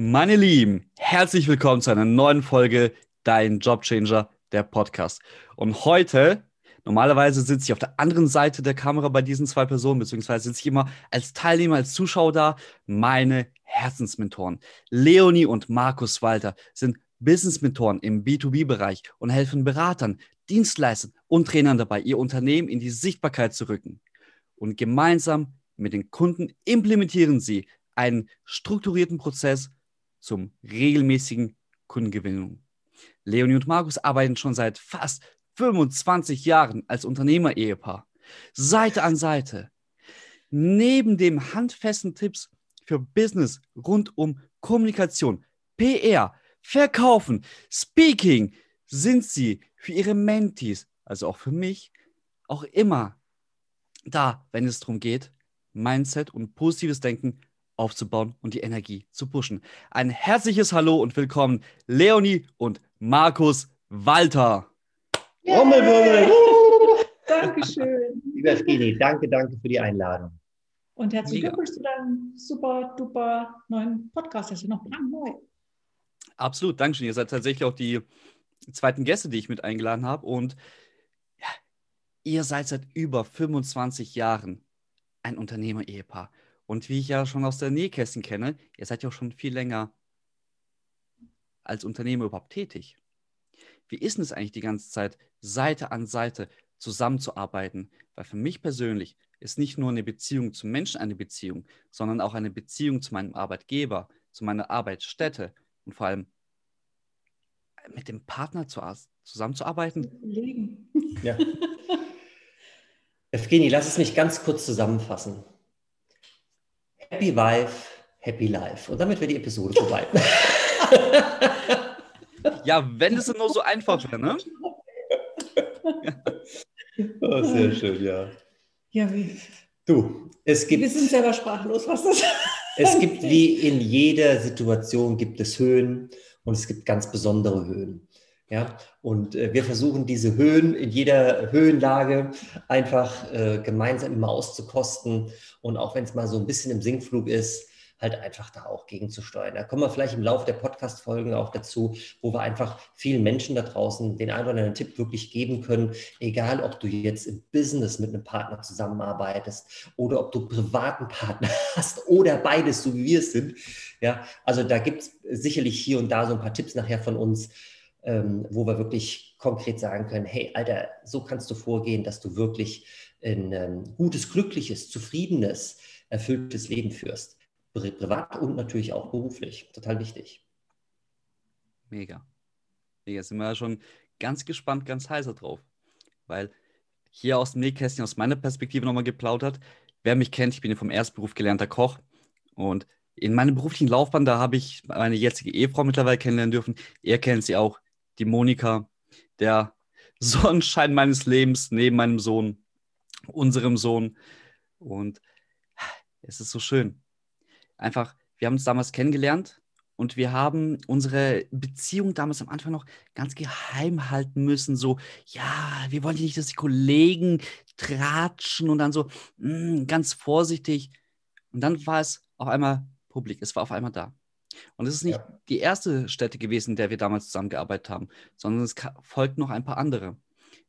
Meine Lieben, herzlich willkommen zu einer neuen Folge Dein Jobchanger, der Podcast. Und heute, normalerweise sitze ich auf der anderen Seite der Kamera bei diesen zwei Personen, beziehungsweise sitze ich immer als Teilnehmer, als Zuschauer da. Meine Herzensmentoren, Leonie und Markus Walter, sind Business-Mentoren im B2B-Bereich und helfen Beratern, Dienstleistern und Trainern dabei, ihr Unternehmen in die Sichtbarkeit zu rücken. Und gemeinsam mit den Kunden implementieren sie einen strukturierten Prozess, zum regelmäßigen Kundengewinnung. Leonie und Markus arbeiten schon seit fast 25 Jahren als Unternehmer-Ehepaar. Seite an Seite. Neben dem handfesten Tipps für Business rund um Kommunikation, PR, Verkaufen, Speaking sind sie für ihre Mentees, also auch für mich, auch immer da, wenn es darum geht, Mindset und positives Denken aufzubauen und die Energie zu pushen. Ein herzliches Hallo und willkommen, Leonie und Markus Walter. Trommelwirbel! Dankeschön. Lieber Skini, danke, danke für die Einladung. Und herzlichen Glückwunsch zu deinem super duper neuen Podcast. Das ist noch brandneu. Absolut, Dankeschön. Ihr seid tatsächlich auch die zweiten Gäste, die ich mit eingeladen habe. Und ja, ihr seid seit über 25 Jahren ein Unternehmer-Ehepaar. Und wie ich ja schon aus der Nähkästchen kenne, ihr seid ja auch schon viel länger als Unternehmer überhaupt tätig. Wie ist denn es eigentlich die ganze Zeit, Seite an Seite zusammenzuarbeiten? Weil für mich persönlich ist nicht nur eine Beziehung zum Menschen eine Beziehung, sondern auch eine Beziehung zu meinem Arbeitgeber, zu meiner Arbeitsstätte und vor allem mit dem Partner zu, zusammenzuarbeiten. Leben. Ja. Evgeni, lass es mich ganz kurz zusammenfassen. Happy Wife, Happy Life. Und damit wäre die Episode vorbei. ja, wenn es nur so einfach wäre, ne? oh, sehr schön, ja. Ja, wie? Du, es gibt. Wir sind selber sprachlos, was das Es gibt wie in jeder Situation gibt es Höhen und es gibt ganz besondere Höhen. Ja, und äh, wir versuchen diese Höhen in jeder Höhenlage einfach äh, gemeinsam immer auszukosten und auch wenn es mal so ein bisschen im Sinkflug ist, halt einfach da auch gegenzusteuern. Da kommen wir vielleicht im Laufe der Podcast-Folgen auch dazu, wo wir einfach vielen Menschen da draußen den einen oder anderen Tipp wirklich geben können, egal ob du jetzt im Business mit einem Partner zusammenarbeitest oder ob du privaten Partner hast oder beides, so wie wir es sind. Ja, also da gibt es sicherlich hier und da so ein paar Tipps nachher von uns, ähm, wo wir wirklich konkret sagen können, hey, Alter, so kannst du vorgehen, dass du wirklich ein ähm, gutes, glückliches, zufriedenes, erfülltes Leben führst. Pri privat und natürlich auch beruflich. Total wichtig. Mega. Mega. Sind wir ja schon ganz gespannt, ganz heißer drauf. Weil hier aus dem Nähkästchen, aus meiner Perspektive nochmal geplaudert. Wer mich kennt, ich bin vom Erstberuf gelernter Koch. Und in meiner beruflichen Laufbahn, da habe ich meine jetzige Ehefrau mittlerweile kennenlernen dürfen. Ihr kennt sie auch die Monika, der Sonnenschein meines Lebens neben meinem Sohn, unserem Sohn. Und es ist so schön. Einfach, wir haben uns damals kennengelernt und wir haben unsere Beziehung damals am Anfang noch ganz geheim halten müssen. So, ja, wir wollen nicht, dass die Kollegen tratschen und dann so mh, mm, ganz vorsichtig. Und dann war es auf einmal publik, es war auf einmal da. Und es ist nicht ja. die erste Stätte gewesen, in der wir damals zusammengearbeitet haben, sondern es folgt noch ein paar andere.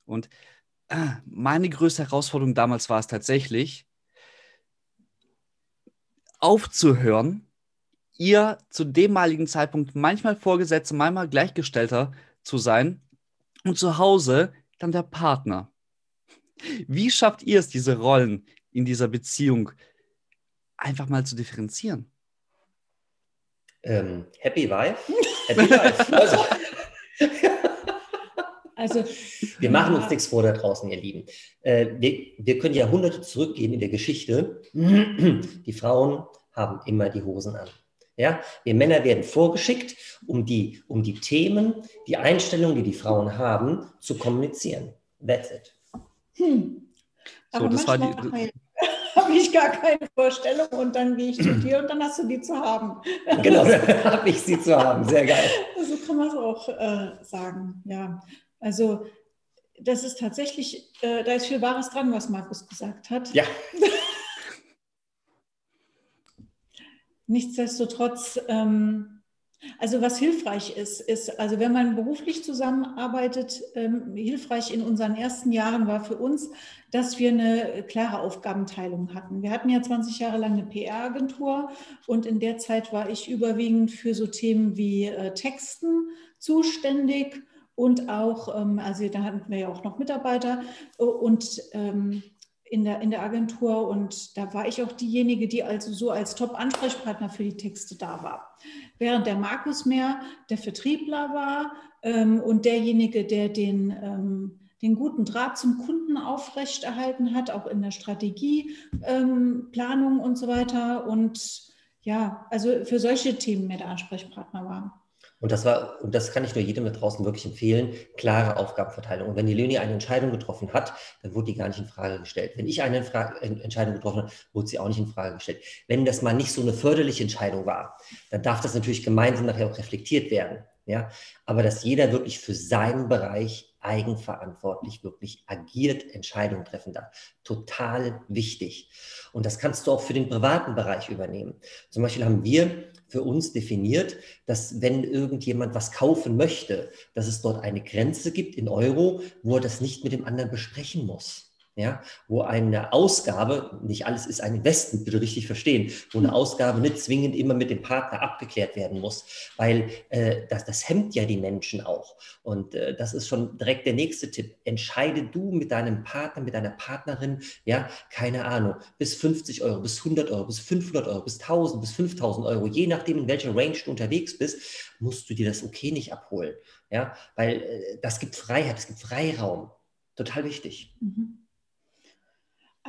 Und äh, meine größte Herausforderung damals war es tatsächlich, aufzuhören, ihr zu demaligen Zeitpunkt manchmal Vorgesetzte, manchmal Gleichgestellter zu sein und zu Hause dann der Partner. Wie schafft ihr es, diese Rollen in dieser Beziehung einfach mal zu differenzieren? Ähm, Happy Wife, Happy Life. Also, also, wir machen uns nichts vor da draußen, ihr Lieben. Äh, wir, wir können Jahrhunderte zurückgehen in der Geschichte. Die Frauen haben immer die Hosen an. Ja, wir Männer werden vorgeschickt, um die, um die Themen, die Einstellungen, die die Frauen haben, zu kommunizieren. That's it. Hm. So, Aber das war die- manchmal habe ich gar keine Vorstellung und dann gehe ich zu dir und dann hast du die zu haben. Genau, da habe ich sie zu haben. Sehr geil. So kann man es auch äh, sagen, ja. Also das ist tatsächlich, äh, da ist viel Wahres dran, was Markus gesagt hat. Ja, Nichtsdestotrotz, ähm, also was hilfreich ist, ist, also wenn man beruflich zusammenarbeitet, ähm, hilfreich in unseren ersten Jahren war für uns, dass wir eine klare Aufgabenteilung hatten. Wir hatten ja 20 Jahre lang eine PR-Agentur und in der Zeit war ich überwiegend für so Themen wie äh, Texten zuständig und auch, ähm, also da hatten wir ja auch noch Mitarbeiter äh, und ähm, in der, in der Agentur und da war ich auch diejenige, die also so als Top-Ansprechpartner für die Texte da war. Während der Markus mehr der Vertriebler war ähm, und derjenige, der den, ähm, den guten Draht zum Kunden aufrechterhalten hat, auch in der Strategie, ähm, Planung und so weiter. Und ja, also für solche Themen mehr der Ansprechpartner war. Und das war, und das kann ich nur jedem da draußen wirklich empfehlen, klare Aufgabenverteilung. Und wenn die Leni eine Entscheidung getroffen hat, dann wurde die gar nicht in Frage gestellt. Wenn ich eine Fra Entscheidung getroffen habe, wurde sie auch nicht in Frage gestellt. Wenn das mal nicht so eine förderliche Entscheidung war, dann darf das natürlich gemeinsam nachher auch reflektiert werden. Ja, aber dass jeder wirklich für seinen Bereich eigenverantwortlich wirklich agiert, Entscheidungen treffen darf. Total wichtig. Und das kannst du auch für den privaten Bereich übernehmen. Zum Beispiel haben wir für uns definiert, dass wenn irgendjemand was kaufen möchte, dass es dort eine Grenze gibt in Euro, wo er das nicht mit dem anderen besprechen muss. Ja, wo eine Ausgabe, nicht alles ist ein Investment, bitte richtig verstehen, wo eine Ausgabe nicht zwingend immer mit dem Partner abgeklärt werden muss, weil äh, das, das hemmt ja die Menschen auch. Und äh, das ist schon direkt der nächste Tipp. Entscheide du mit deinem Partner, mit deiner Partnerin, ja, keine Ahnung, bis 50 Euro, bis 100 Euro, bis 500 Euro, bis 1000, bis 5000 Euro, je nachdem, in welcher Range du unterwegs bist, musst du dir das okay nicht abholen. Ja, weil äh, das gibt Freiheit, es gibt Freiraum. Total wichtig. Mhm.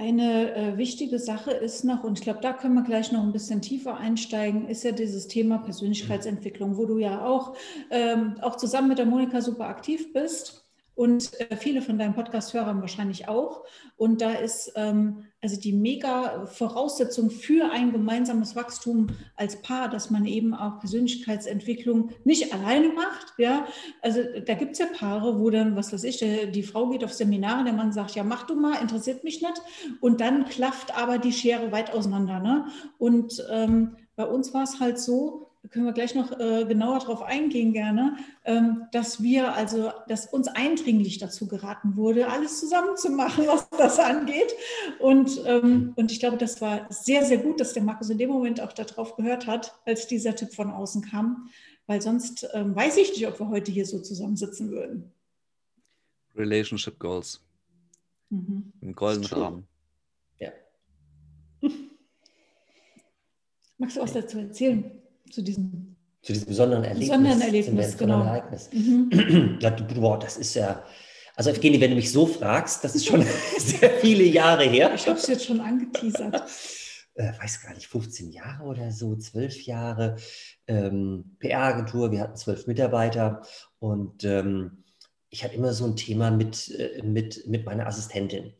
Eine äh, wichtige Sache ist noch, und ich glaube, da können wir gleich noch ein bisschen tiefer einsteigen, ist ja dieses Thema Persönlichkeitsentwicklung, wo du ja auch, ähm, auch zusammen mit der Monika super aktiv bist und äh, viele von deinen Podcast-Hörern wahrscheinlich auch. Und da ist ähm, also die mega Voraussetzung für ein gemeinsames Wachstum als Paar, dass man eben auch Persönlichkeitsentwicklung nicht alleine macht. Ja, also da gibt es ja Paare, wo dann, was weiß ich, der, die Frau geht auf Seminare, der Mann sagt, ja, mach du mal, interessiert mich nicht. Und dann klafft aber die Schere weit auseinander. Ne? Und ähm, bei uns war es halt so, können wir gleich noch äh, genauer darauf eingehen gerne, ähm, dass wir also, dass uns eindringlich dazu geraten wurde, alles zusammen zu machen, was das angeht. Und, ähm, und ich glaube, das war sehr, sehr gut, dass der Markus in dem Moment auch darauf gehört hat, als dieser Tipp von außen kam, weil sonst ähm, weiß ich nicht, ob wir heute hier so zusammensitzen würden. Relationship Goals Mhm. im goldenen. Rahmen. Ja. Magst du was dazu erzählen? Zu diesem Zu diesem besonderen Erlebnis. Besonderen Erlebnis, genau. Ereignis. Mhm. Ja, du, boah, das ist ja. Also, Evgeny, wenn du mich so fragst, das ist schon sehr viele Jahre her. Ich habe es jetzt schon angeteasert. Äh, weiß gar nicht, 15 Jahre oder so, 12 Jahre. Ähm, PR-Agentur, wir hatten zwölf Mitarbeiter und ähm, ich hatte immer so ein Thema mit, äh, mit, mit meiner Assistentin.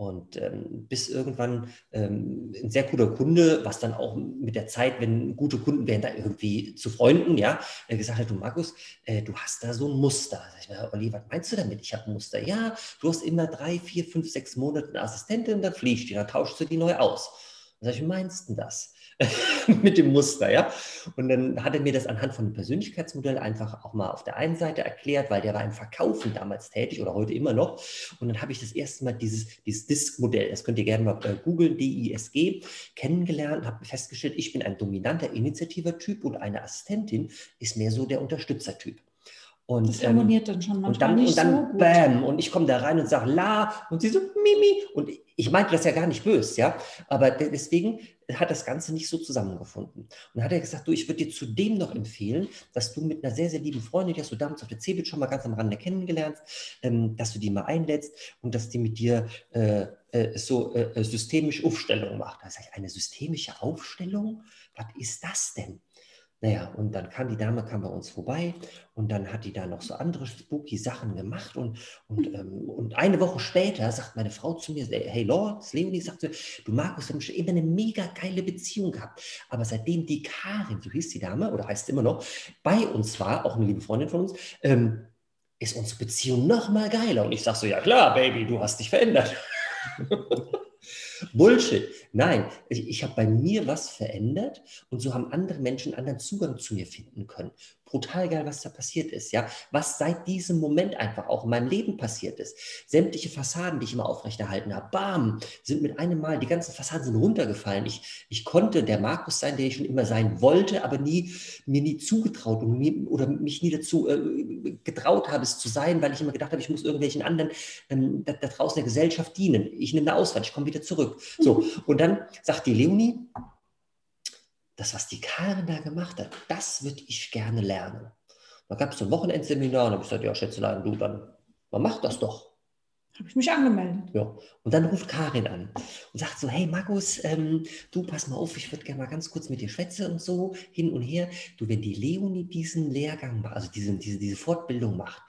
Und ähm, bis irgendwann ähm, ein sehr guter Kunde, was dann auch mit der Zeit, wenn gute Kunden werden, da irgendwie zu Freunden, ja, äh, gesagt hat, du Markus, äh, du hast da so ein Muster. Sag ich mir, Olli, was meinst du damit? Ich habe ein Muster. Ja, du hast immer drei, vier, fünf, sechs Monate eine Assistentin und dann fliegt die, dann tauschst du die neu aus. Dann sag ich, wie meinst du das? mit dem Muster, ja. Und dann hat er mir das anhand von einem Persönlichkeitsmodell einfach auch mal auf der einen Seite erklärt, weil der war im Verkaufen damals tätig oder heute immer noch. Und dann habe ich das erste Mal dieses, dieses DISC-Modell, das könnt ihr gerne mal äh, googeln, D-I-S-G, kennengelernt und habe festgestellt, ich bin ein dominanter Initiativer-Typ und eine Assistentin ist mehr so der Unterstützer-Typ. Und, Das ähm, harmoniert dann schon und manchmal dann, nicht und dann so gut. bam, und ich komme da rein und sage la und sie so mimi. Und ich meinte das ja gar nicht böse, ja. Aber de- deswegen hat das Ganze nicht so zusammengefunden. Und dann hat er gesagt, du, ich würde dir zudem noch empfehlen, dass du mit einer sehr, sehr lieben Freundin, die hast du damals auf der CeBIT schon mal ganz am Rande kennengelernt, ähm, dass du die mal einlädst und dass die mit dir äh, äh, so äh, äh, systemisch Aufstellung macht. Da sage ich, eine systemische Aufstellung? Was ist das denn? Naja, und dann kam die Dame, kam bei uns vorbei und dann hat die da noch so andere spooky Sachen gemacht und, und, ähm, und eine Woche später sagt meine Frau zu mir, hey Lord, Leonie sagte, du Markus, wir haben schon immer eine mega geile Beziehung gehabt, aber seitdem die Karin, so hieß die Dame oder heißt immer noch, bei uns war, auch eine liebe Freundin von uns, ähm, ist unsere Beziehung noch mal geiler. Und ich sage so, ja klar, Baby, du hast dich verändert. Bullshit. Nein, ich, ich habe bei mir was verändert und so haben andere Menschen anderen Zugang zu mir finden können brutal geil, was da passiert ist, ja, was seit diesem Moment einfach auch in meinem Leben passiert ist. Sämtliche Fassaden, die ich immer aufrechterhalten habe, bam, sind mit einem Mal, die ganzen Fassaden sind runtergefallen. Ich, ich konnte der Markus sein, der ich schon immer sein wollte, aber nie, mir nie zugetraut und mir, oder mich nie dazu äh, getraut habe, es zu sein, weil ich immer gedacht habe, ich muss irgendwelchen anderen ähm, da, da, draußen der Gesellschaft dienen. Ich nehme eine Auswahl, ich komme wieder zurück. So, und dann sagt die Leonie, das, was die Karin da gemacht hat, das würde ich gerne lernen. Da gab es so ein Wochenendseminar und habe ich gesagt, ja, Schätzelein, du, dann man macht das doch. Habe ich mich angemeldet. Ja. Und dann ruft Karin an und sagt so, hey Markus, ähm, du pass mal auf, ich würde gerne mal ganz kurz mit dir schwätzen und so hin und her. Du, wenn die Leonie diesen Lehrgang macht, also diese, diese, diese Fortbildung macht,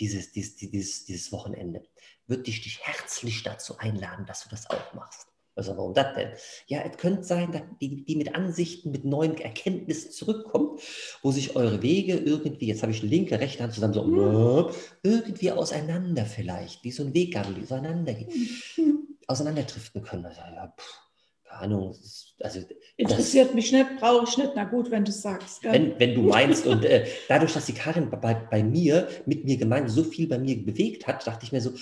dieses, dieses, dieses, dieses Wochenende, würde ich dich herzlich dazu einladen, dass du das auch machst. Also warum das denn? Ja, es könnte sein, dass die, die mit Ansichten, mit neuen Erkenntnissen zurückkommt, wo sich eure Wege irgendwie, jetzt habe ich linke, rechte Hand zusammen, so mhm. irgendwie auseinander vielleicht, wie so ein Weggabel, die auseinandergeht, mhm. auseinanderdriften können. Also, ja, pff, keine Ahnung. Also, Interessiert das, mich nicht, brauche ich nicht. Na gut, wenn du es sagst. Wenn, wenn du meinst, und äh, dadurch, dass die Karin bei, bei mir, mit mir gemeint, so viel bei mir bewegt hat, dachte ich mir so,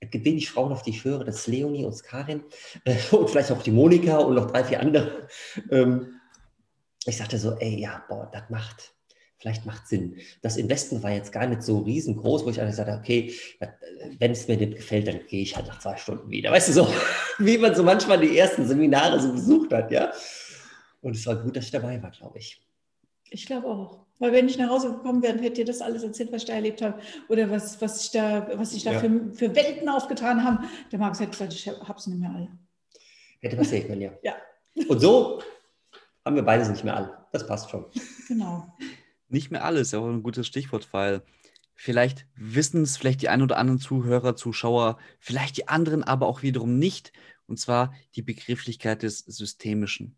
wenig Frauen, auf die ich höre, das ist Leonie und Karin äh, und vielleicht auch die Monika und noch drei, vier andere. Ähm, ich sagte so, ey, ja, boah, das macht, vielleicht macht Sinn. Das Investment war jetzt gar nicht so riesengroß, wo ich einfach sagte, okay, wenn es mir nicht gefällt, dann gehe ich halt nach zwei Stunden wieder. Weißt du, so wie man so manchmal die ersten Seminare so besucht hat, ja. Und es war gut, dass ich dabei war, glaube ich. Ich glaube auch. Weil wenn ich nach Hause gekommen wäre, hätte ihr das alles erzählt, was ich da erlebt habe oder was, was ich da, was ich da ja. für, für Welten aufgetan habe. Der Markus hätte gesagt, ich habe es nicht mehr alle. Hätte passieren können, ja. ja. Und so haben wir beides nicht mehr alle. Das passt schon. Genau. Nicht mehr alles, ja auch ein gutes Stichwort, weil vielleicht wissen es vielleicht die ein oder anderen Zuhörer, Zuschauer, vielleicht die anderen aber auch wiederum nicht. Und zwar die Begrifflichkeit des Systemischen.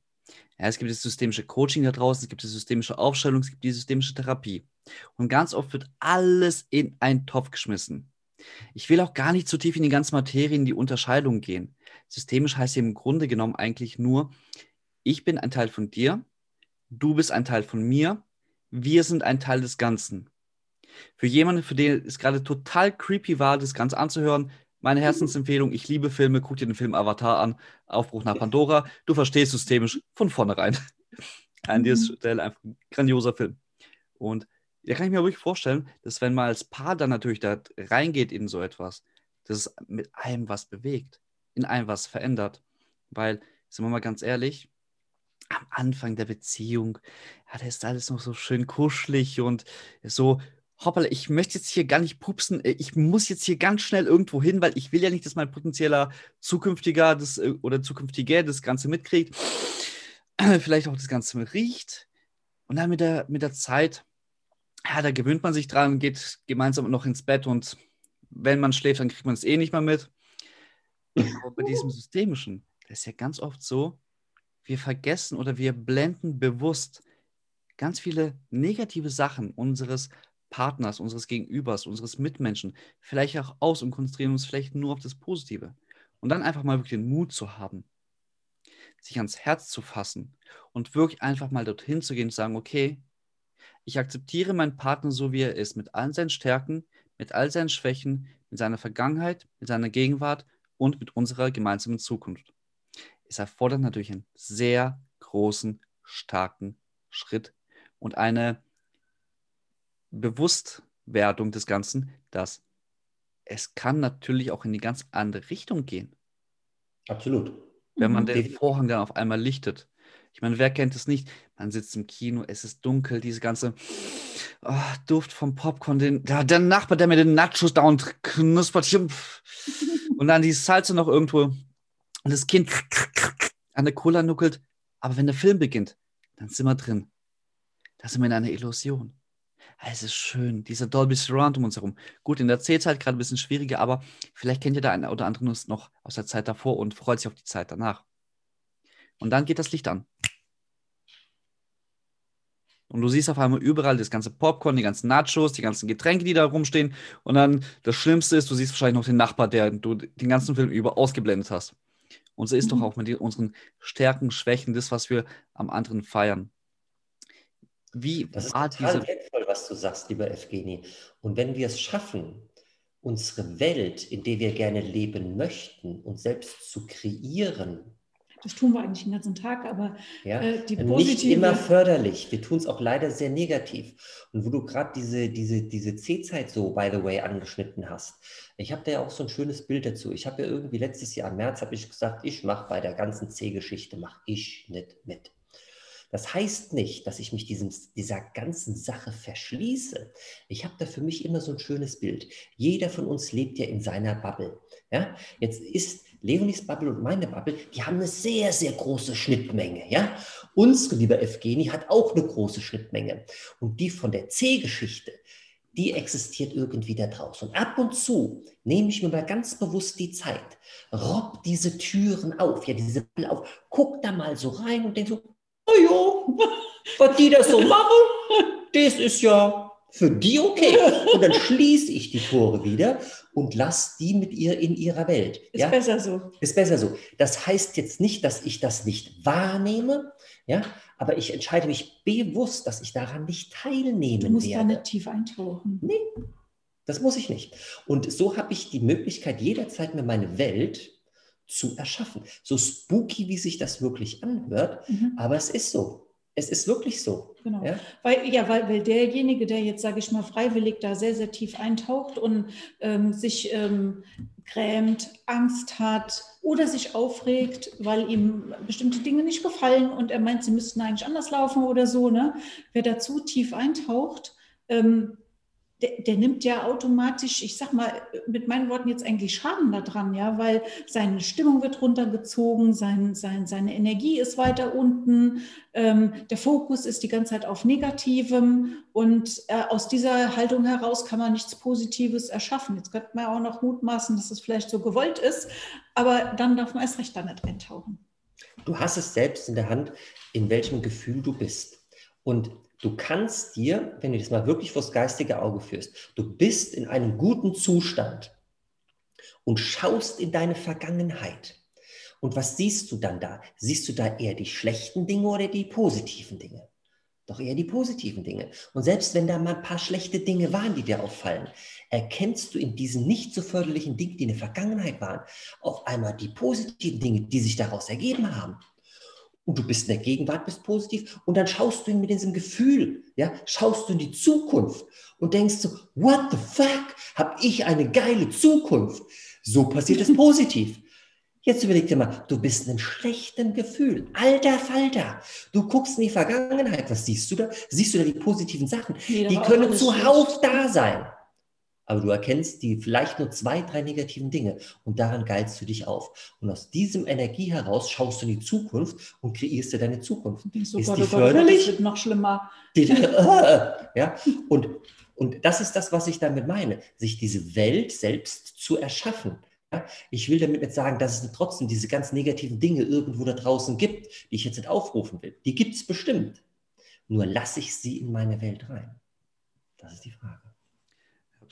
Ja, es gibt das systemische Coaching da draußen, es gibt die systemische Aufstellung, es gibt die systemische Therapie. Und ganz oft wird alles in einen Topf geschmissen. Ich will auch gar nicht zu tief in die ganze Materie, in die Unterscheidung gehen. Systemisch heißt im Grunde genommen eigentlich nur, ich bin ein Teil von dir, du bist ein Teil von mir, wir sind ein Teil des Ganzen. Für jemanden, für den es gerade total creepy war, das Ganze anzuhören, meine Herzensempfehlung, ich liebe Filme, guck dir den Film Avatar an, Aufbruch nach Pandora. Du verstehst systemisch von vornherein. An dieser mhm. Stelle einfach ein grandioser Film. Und da kann ich mir wirklich vorstellen, dass wenn man als Paar dann natürlich da reingeht in so etwas, dass es mit einem was bewegt, in einem was verändert. Weil, sind wir mal ganz ehrlich, am Anfang der Beziehung, ja, da ist alles noch so schön kuschelig und so hoppala, ich möchte jetzt hier gar nicht pupsen, äh, ich muss jetzt hier ganz schnell irgendwo hin, weil ich will ja nicht, dass mein potenzieller zukünftiger das, äh, oder zukünftiger das Ganze mitkriegt, vielleicht auch das Ganze riecht. Und dann mit der, mit der Zeit, ja, da gewöhnt man sich dran, geht gemeinsam noch ins Bett und wenn man schläft, dann kriegt man es eh nicht mehr mit. Aber bei diesem Systemischen, das ist ja ganz oft so, wir vergessen oder wir blenden bewusst ganz viele negative Sachen unseres Partners, unseres Gegenübers, unseres Mitmenschen vielleicht auch aus und konzentrieren uns vielleicht nur auf das Positive. Und dann einfach mal wirklich den Mut zu haben, sich ans Herz zu fassen und wirklich einfach mal dorthin zu gehen und sagen, okay, ich akzeptiere meinen Partner so, wie er ist, mit all seinen Stärken, mit all seinen Schwächen, mit seiner Vergangenheit, mit seiner Gegenwart und mit unserer gemeinsamen Zukunft. Es erfordert natürlich einen sehr großen, starken Schritt und eine Bewusstwerdung des Ganzen, dass es kann natürlich auch in die ganz andere Richtung gehen. Absolut. Wenn man mhm. den Vorhang dann auf einmal lichtet. Ich meine, wer kennt es nicht? Man sitzt im Kino, es ist dunkel, diese ganze oh, Duft vom Popcorn, den, der, der, Nachbar, der mir den Nachos da und knuspert. Und dann die Salze noch irgendwo. Und das Kind an der Cola nuckelt. Aber wenn der Film beginnt, dann sind wir drin. Da sind wir in einer Illusion. Es ist schön, dieser Dolby Surround um uns herum. Gut, in der C-Zeit gerade ein bisschen schwieriger, aber vielleicht kennt ihr da einen oder anderen noch aus der Zeit davor und freut sich auf die Zeit danach. Und dann geht das Licht an. Und du siehst auf einmal überall das ganze Popcorn, die ganzen Nachos, die ganzen Getränke, die da rumstehen. Und dann das Schlimmste ist, du siehst wahrscheinlich noch den Nachbar, der du den ganzen Film über ausgeblendet hast. Und so ist mhm. doch auch mit unseren Stärken, Schwächen, das, was wir am anderen feiern. Wie das ist total wertvoll, was du sagst, lieber Evgeny. Und wenn wir es schaffen, unsere Welt, in der wir gerne leben möchten, uns selbst zu kreieren, das tun wir eigentlich den ganzen Tag, aber ja, äh, die positive... Nicht immer förderlich. Wir tun es auch leider sehr negativ. Und wo du gerade diese, diese, diese C-Zeit so, by the way, angeschnitten hast. Ich habe da ja auch so ein schönes Bild dazu. Ich habe ja irgendwie letztes Jahr im März, habe ich gesagt, ich mache bei der ganzen C-Geschichte, mache ich nicht mit. Das heißt nicht, dass ich mich diesem, dieser ganzen Sache verschließe. Ich habe da für mich immer so ein schönes Bild. Jeder von uns lebt ja in seiner Bubble. Ja? Jetzt ist Leonis Bubble und meine Bubble, die haben eine sehr, sehr große Schnittmenge. Ja? Unsere, lieber Evgeni, hat auch eine große Schnittmenge. Und die von der C-Geschichte, die existiert irgendwie da draußen. Und ab und zu nehme ich mir mal ganz bewusst die Zeit, robb diese Türen auf, ja, diese Bubble auf, guck da mal so rein und denk so, ja, was die das so machen, das ist ja für die okay. Und dann schließe ich die Tore wieder und lasse die mit ihr in ihrer Welt. Ist ja? besser so. Ist besser so. Das heißt jetzt nicht, dass ich das nicht wahrnehme, ja, aber ich entscheide mich bewusst, dass ich daran nicht teilnehmen. Du musst werde. da nicht tief eintauchen. Nee, das muss ich nicht. Und so habe ich die Möglichkeit, jederzeit mir meine Welt zu erschaffen. So spooky, wie sich das wirklich anhört, mhm. aber es ist so. Es ist wirklich so. Genau. Ja, weil, ja, weil, weil derjenige, der jetzt, sage ich mal, freiwillig da sehr, sehr tief eintaucht und ähm, sich ähm, grämt, Angst hat oder sich aufregt, weil ihm bestimmte Dinge nicht gefallen und er meint, sie müssten eigentlich anders laufen oder so, ne? wer da zu tief eintaucht, ähm, der, der, nimmt ja automatisch, ich sag mal mit meinen Worten jetzt eigentlich Schaden daran, ja, weil seine Stimmung wird runtergezogen, sein, sein, seine Energie ist weiter unten, ähm, der Fokus ist die ganze Zeit auf Negativem und äh, aus dieser Haltung heraus kann man nichts Positives erschaffen. Jetzt könnte man auch noch mutmaßen, dass es vielleicht so gewollt ist, aber dann darf man erst recht da nicht eintauchen. Du hast es selbst in der Hand, in welchem Gefühl du bist. Und Du kannst dir, wenn du das mal wirklich vors geistige Auge führst, du bist in einem guten Zustand und schaust in deine Vergangenheit. Und was siehst du dann da? Siehst du da eher die schlechten Dinge oder die positiven Dinge? Doch eher die positiven Dinge. Und selbst wenn da mal ein paar schlechte Dinge waren, die dir auffallen, erkennst du in diesen nicht so förderlichen Dingen, die in der Vergangenheit waren, auf einmal die positiven Dinge, die sich daraus ergeben haben und du bist in der Gegenwart, bist positiv und dann schaust du mit diesem Gefühl, ja, schaust du in die Zukunft und denkst so, what the fuck, habe ich eine geile Zukunft. So passiert es positiv. Jetzt überleg dir mal, du bist in einem schlechten Gefühl. Alter Falter. Du guckst in die Vergangenheit. Was siehst du da? Siehst du da die positiven Sachen? Nee, die können zuhauf da sein aber du erkennst die vielleicht nur zwei, drei negativen Dinge und daran geilst du dich auf. Und aus diesem Energie heraus schaust du in die Zukunft und kreierst dir deine Zukunft. So, ist Gott, die oh förderlich? Das wird noch schlimmer. Die, ja, und, und das ist das, was ich damit meine, sich diese Welt selbst zu erschaffen. Ich will damit nicht sagen, dass es trotzdem diese ganz negativen Dinge irgendwo da draußen gibt, die ich jetzt nicht aufrufen will. Die gibt es bestimmt. Nur lasse ich sie in meine Welt rein. Das ist die Frage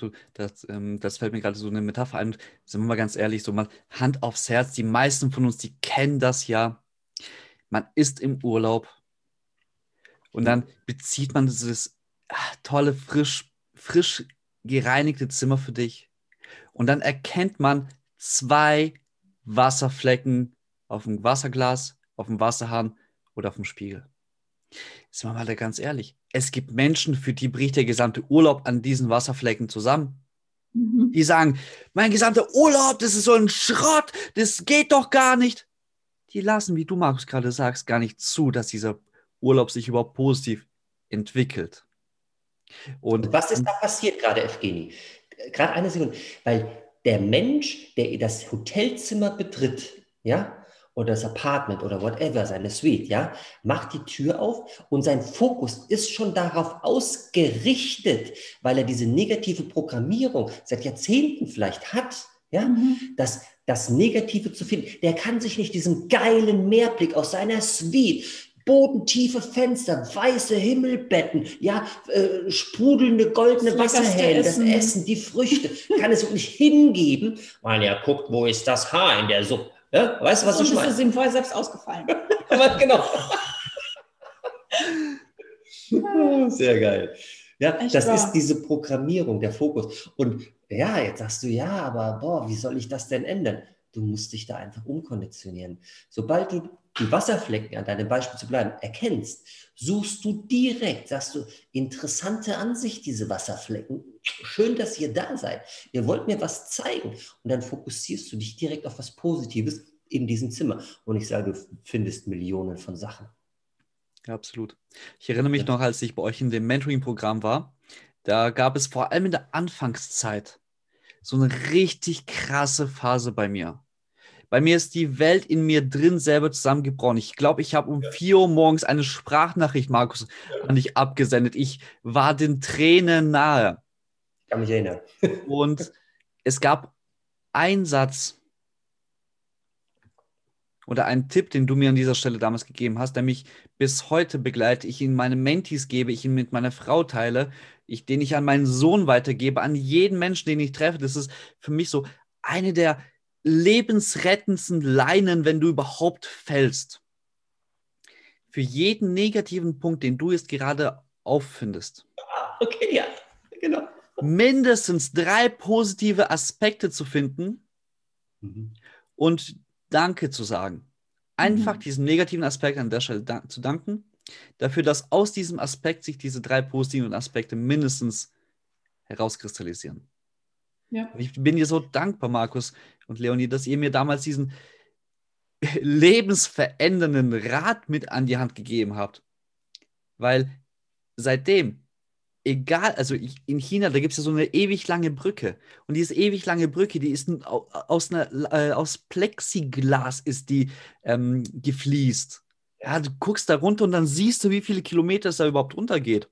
du, das, ähm, das fällt mir gerade so eine Metapher ein. Sind wir mal ganz ehrlich, so mal Hand aufs Herz, die meisten von uns, die kennen das ja. Man ist im Urlaub und dann bezieht man dieses ach, tolle, frisch, frisch gereinigte Zimmer für dich. Und dann erkennt man zwei Wasserflecken auf dem Wasserglas, auf dem Wasserhahn oder auf dem Spiegel. Sind wir mal da ganz ehrlich. Es gibt Menschen, für die bricht der gesamte Urlaub an diesen Wasserflecken zusammen. Mhm. Die sagen, mein gesamter Urlaub, das ist so ein Schrott, das geht doch gar nicht. Die lassen, wie du, Markus, gerade sagst, gar nicht zu, dass dieser Urlaub sich überhaupt positiv entwickelt. Und, was ist da passiert gerade, Evgeni? Gerade eine Sekunde. Weil der Mensch, der das Hotelzimmer betritt, ja, oder das Apartment oder whatever, seine Suite, ja, macht die Tür auf und sein Fokus ist schon darauf ausgerichtet, weil er diese negative Programmierung seit Jahrzehnten vielleicht hat, ja, mhm. das, das Negative zu finden. Der kann sich nicht diesen geilen Mehrblick aus seiner Suite, bodentiefe Fenster, weiße Himmelbetten, ja, äh, sprudelnde goldene das Wasserhähne, das Essen, die Früchte, kann es nicht hingeben, weil er guckt, wo ist das Haar in der Suppe. Ja? Weißt du, was ich meine? Und ist ihm vorher selbst ausgefallen. Genau. Sehr geil. Ja, Echt das wahr. ist diese Programmierung, der Fokus. Und ja, jetzt sagst du, ja, aber boah, wie soll ich das denn ändern? Du musst dich da einfach umkonditionieren. Sobald du die Wasserflecken, an deinem Beispiel zu bleiben, erkennst, suchst du direkt, sagst du, interessante Ansicht, diese Wasserflecken. Schön, dass ihr da seid. Ihr wollt mir was zeigen. Und dann fokussierst du dich direkt auf was Positives in diesem Zimmer. Und ich sage, du findest Millionen von Sachen. Ja, absolut. Ich erinnere mich ja. noch, als ich bei euch in dem Mentoring-Programm war, da gab es vor allem in der Anfangszeit so eine richtig krasse Phase bei mir. Bei mir ist die Welt in mir drin selber zusammengebrochen. Ich glaube, ich habe um ja. 4 Uhr morgens eine Sprachnachricht, Markus, ja. an dich abgesendet. Ich war den Tränen nahe. Ich kann mich erinnern. Und es gab einen Satz oder einen Tipp, den du mir an dieser Stelle damals gegeben hast, der mich bis heute begleitet, ich ihn meinen Mentees gebe, ich ihn mit meiner Frau teile, ich, den ich an meinen Sohn weitergebe, an jeden Menschen, den ich treffe. Das ist für mich so eine der lebensrettendsten Leinen, wenn du überhaupt fällst. Für jeden negativen Punkt, den du jetzt gerade auffindest. Okay, ja, genau. Mindestens drei positive Aspekte zu finden mhm. und Danke zu sagen. Einfach mhm. diesen negativen Aspekt an der Stelle da zu danken, dafür, dass aus diesem Aspekt sich diese drei positiven Aspekte mindestens herauskristallisieren. Ja. Ich bin dir so dankbar, Markus und Leonie, dass ihr mir damals diesen lebensverändernden Rat mit an die Hand gegeben habt. Weil seitdem, egal, also in China, da gibt es ja so eine ewig lange Brücke. Und diese ewig lange Brücke, die ist aus, einer, äh, aus Plexiglas ist die ähm, gefliest. Ja, du guckst da runter und dann siehst du, wie viele Kilometer es da überhaupt runtergeht.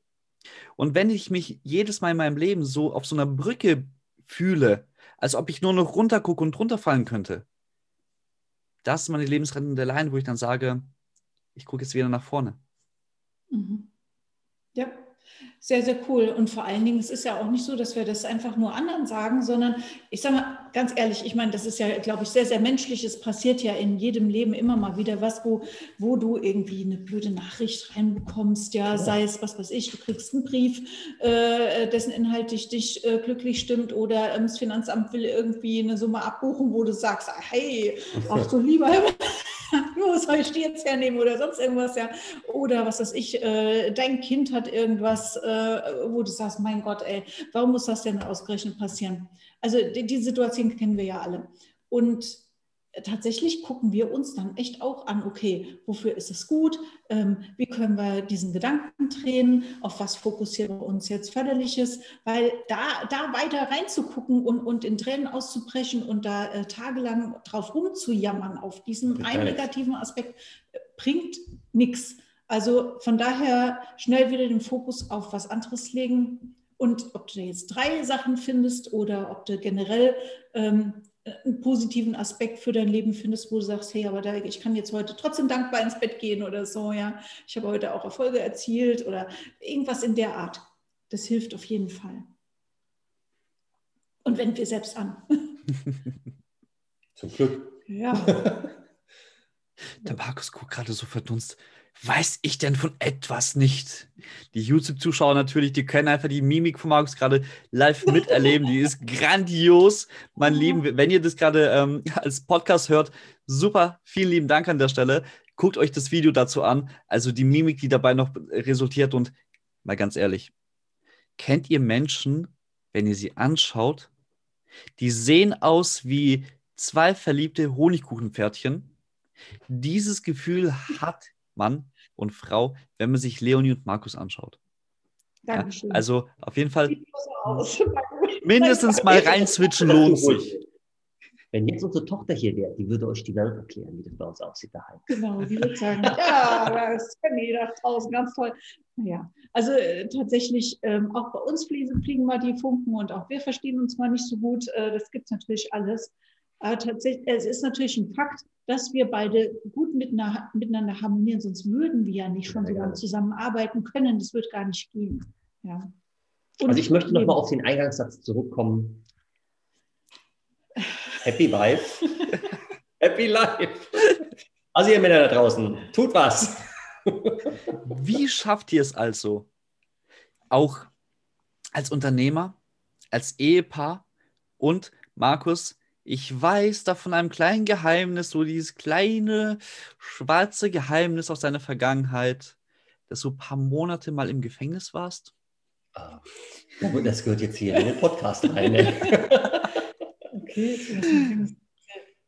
Und wenn ich mich jedes Mal in meinem Leben so auf so einer Brücke fühle, als ob ich nur noch runtergucke und runterfallen könnte. Das ist meine lebensrettende Line, wo ich dann sage, ich gucke jetzt wieder nach vorne. Mhm. Ja, sehr, sehr cool. Und vor allen Dingen, es ist ja auch nicht so, dass wir das einfach nur anderen sagen, sondern ich sage mal ganz ehrlich, ich meine, das ist ja, glaube ich, sehr, sehr menschlich. Es passiert ja in jedem Leben immer mal wieder was, wo, wo du irgendwie eine blöde Nachricht reinbekommst. Ja, ja. sei es, was weiß ich, du kriegst einen Brief, äh, dessen Inhalt dich, dich äh, glücklich stimmt oder ähm, das Finanzamt will irgendwie eine Summe abbuchen, wo du sagst, hey, ach du lieber Himmel. wo soll ich die jetzt hernehmen oder sonst irgendwas, ja. Oder was weiß ich, äh, dein Kind hat irgendwas, äh, wo du sagst, mein Gott, ey, warum muss das denn ausgerechnet passieren? Also die, die Situation kennen wir ja alle. Und tatsächlich gucken wir uns dann echt auch an, okay, wofür ist es gut? Ähm, wie können wir diesen Gedanken drehen? Auf was fokussieren wir uns jetzt förderliches? Weil da, da weiter reinzugucken und, und in Tränen auszubrechen und da äh, tagelang drauf rumzujammern auf diesen einen negativen Aspekt, äh, bringt nichts. Also von daher schnell wieder den Fokus auf was anderes legen. Und ob du jetzt drei Sachen findest oder ob du generell ähm, einen positiven Aspekt für dein Leben findest, wo du sagst, hey, aber da, ich kann jetzt heute trotzdem dankbar ins Bett gehen oder so, ja. Ich habe heute auch Erfolge erzielt oder irgendwas in der Art. Das hilft auf jeden Fall. Und wenden wir selbst an. Zum Glück. Ja. Der Markus guckt gerade so verdunst weiß ich denn von etwas nicht? Die YouTube-Zuschauer natürlich, die können einfach die Mimik von Markus gerade live miterleben. Die ist grandios. Mein Lieben, wenn ihr das gerade ähm, als Podcast hört, super, vielen lieben Dank an der Stelle. Guckt euch das Video dazu an. Also die Mimik, die dabei noch resultiert. Und mal ganz ehrlich, kennt ihr Menschen, wenn ihr sie anschaut, die sehen aus wie zwei verliebte Honigkuchenpferdchen? Dieses Gefühl hat Mann und Frau, wenn man sich Leonie und Markus anschaut. Dankeschön. Ja, also auf jeden Fall mindestens mal rein switchen lohnt sich. Wenn jetzt unsere Tochter hier wäre, die würde euch die Welt erklären, wie das bei uns aussieht daheim. Genau, die würde sagen, ja, das die da draußen, ganz toll. Ja, also äh, tatsächlich, ähm, auch bei uns fliegen, fliegen mal die Funken und auch wir verstehen uns mal nicht so gut. Äh, das gibt es natürlich alles. Aber tatsächlich, es ist natürlich ein Fakt, dass wir beide gut miteinander, harmonieren, sonst würden wir ja nicht schon so lange zusammenarbeiten können. Das wird gar nicht gehen. Ja. Und also ich möchte nochmal auf den Eingangssatz zurückkommen. Happy Wife, Happy Life. Also ihr Männer da draußen, tut was. Wie schafft ihr es also, auch als Unternehmer, als Ehepaar und Markus, ich weiß da von einem kleinen Geheimnis, so dieses kleine schwarze Geheimnis aus deiner Vergangenheit, dass du ein paar Monate mal im Gefängnis warst. Ah, das gehört jetzt hier in den Podcast rein. Okay,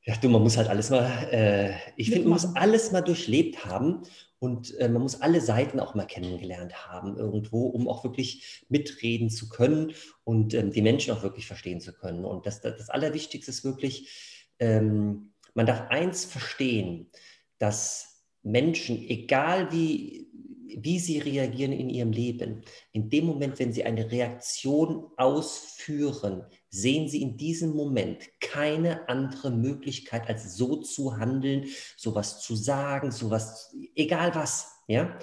ja, du, man muss halt alles mal, äh, ich finde, man muss alles mal durchlebt haben und äh, man muss alle Seiten auch mal kennengelernt haben irgendwo, um auch wirklich mitreden zu können und ähm, die Menschen auch wirklich verstehen zu können. Und das, das, das Allerwichtigste ist wirklich, ähm, man darf eins verstehen, dass Menschen, egal wie, wie sie reagieren in ihrem Leben, in dem Moment, wenn sie eine Reaktion ausführen, sehen sie in diesem Moment keine andere Möglichkeit, als so zu handeln, sowas zu sagen, sowas, egal was, ja.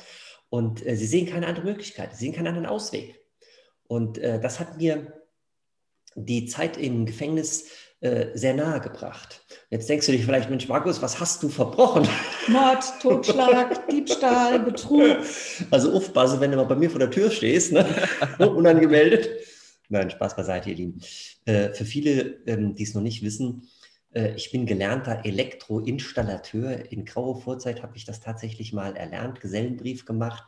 Und äh, sie sehen keine andere Möglichkeit, sie sehen keinen anderen Ausweg. Und äh, das hat mir die Zeit im Gefängnis äh, sehr nahe gebracht. Jetzt denkst du dich vielleicht, Mensch, Markus, was hast du verbrochen? Mord, Totschlag, Diebstahl, Betrug. Also aufpassen, wenn du mal bei mir vor der Tür stehst, ne? unangemeldet. Nein, Spaß beiseite, ihr Lieben. Äh, für viele, ähm, die es noch nicht wissen, äh, ich bin gelernter Elektroinstallateur. In grauer Vorzeit habe ich das tatsächlich mal erlernt, Gesellenbrief gemacht,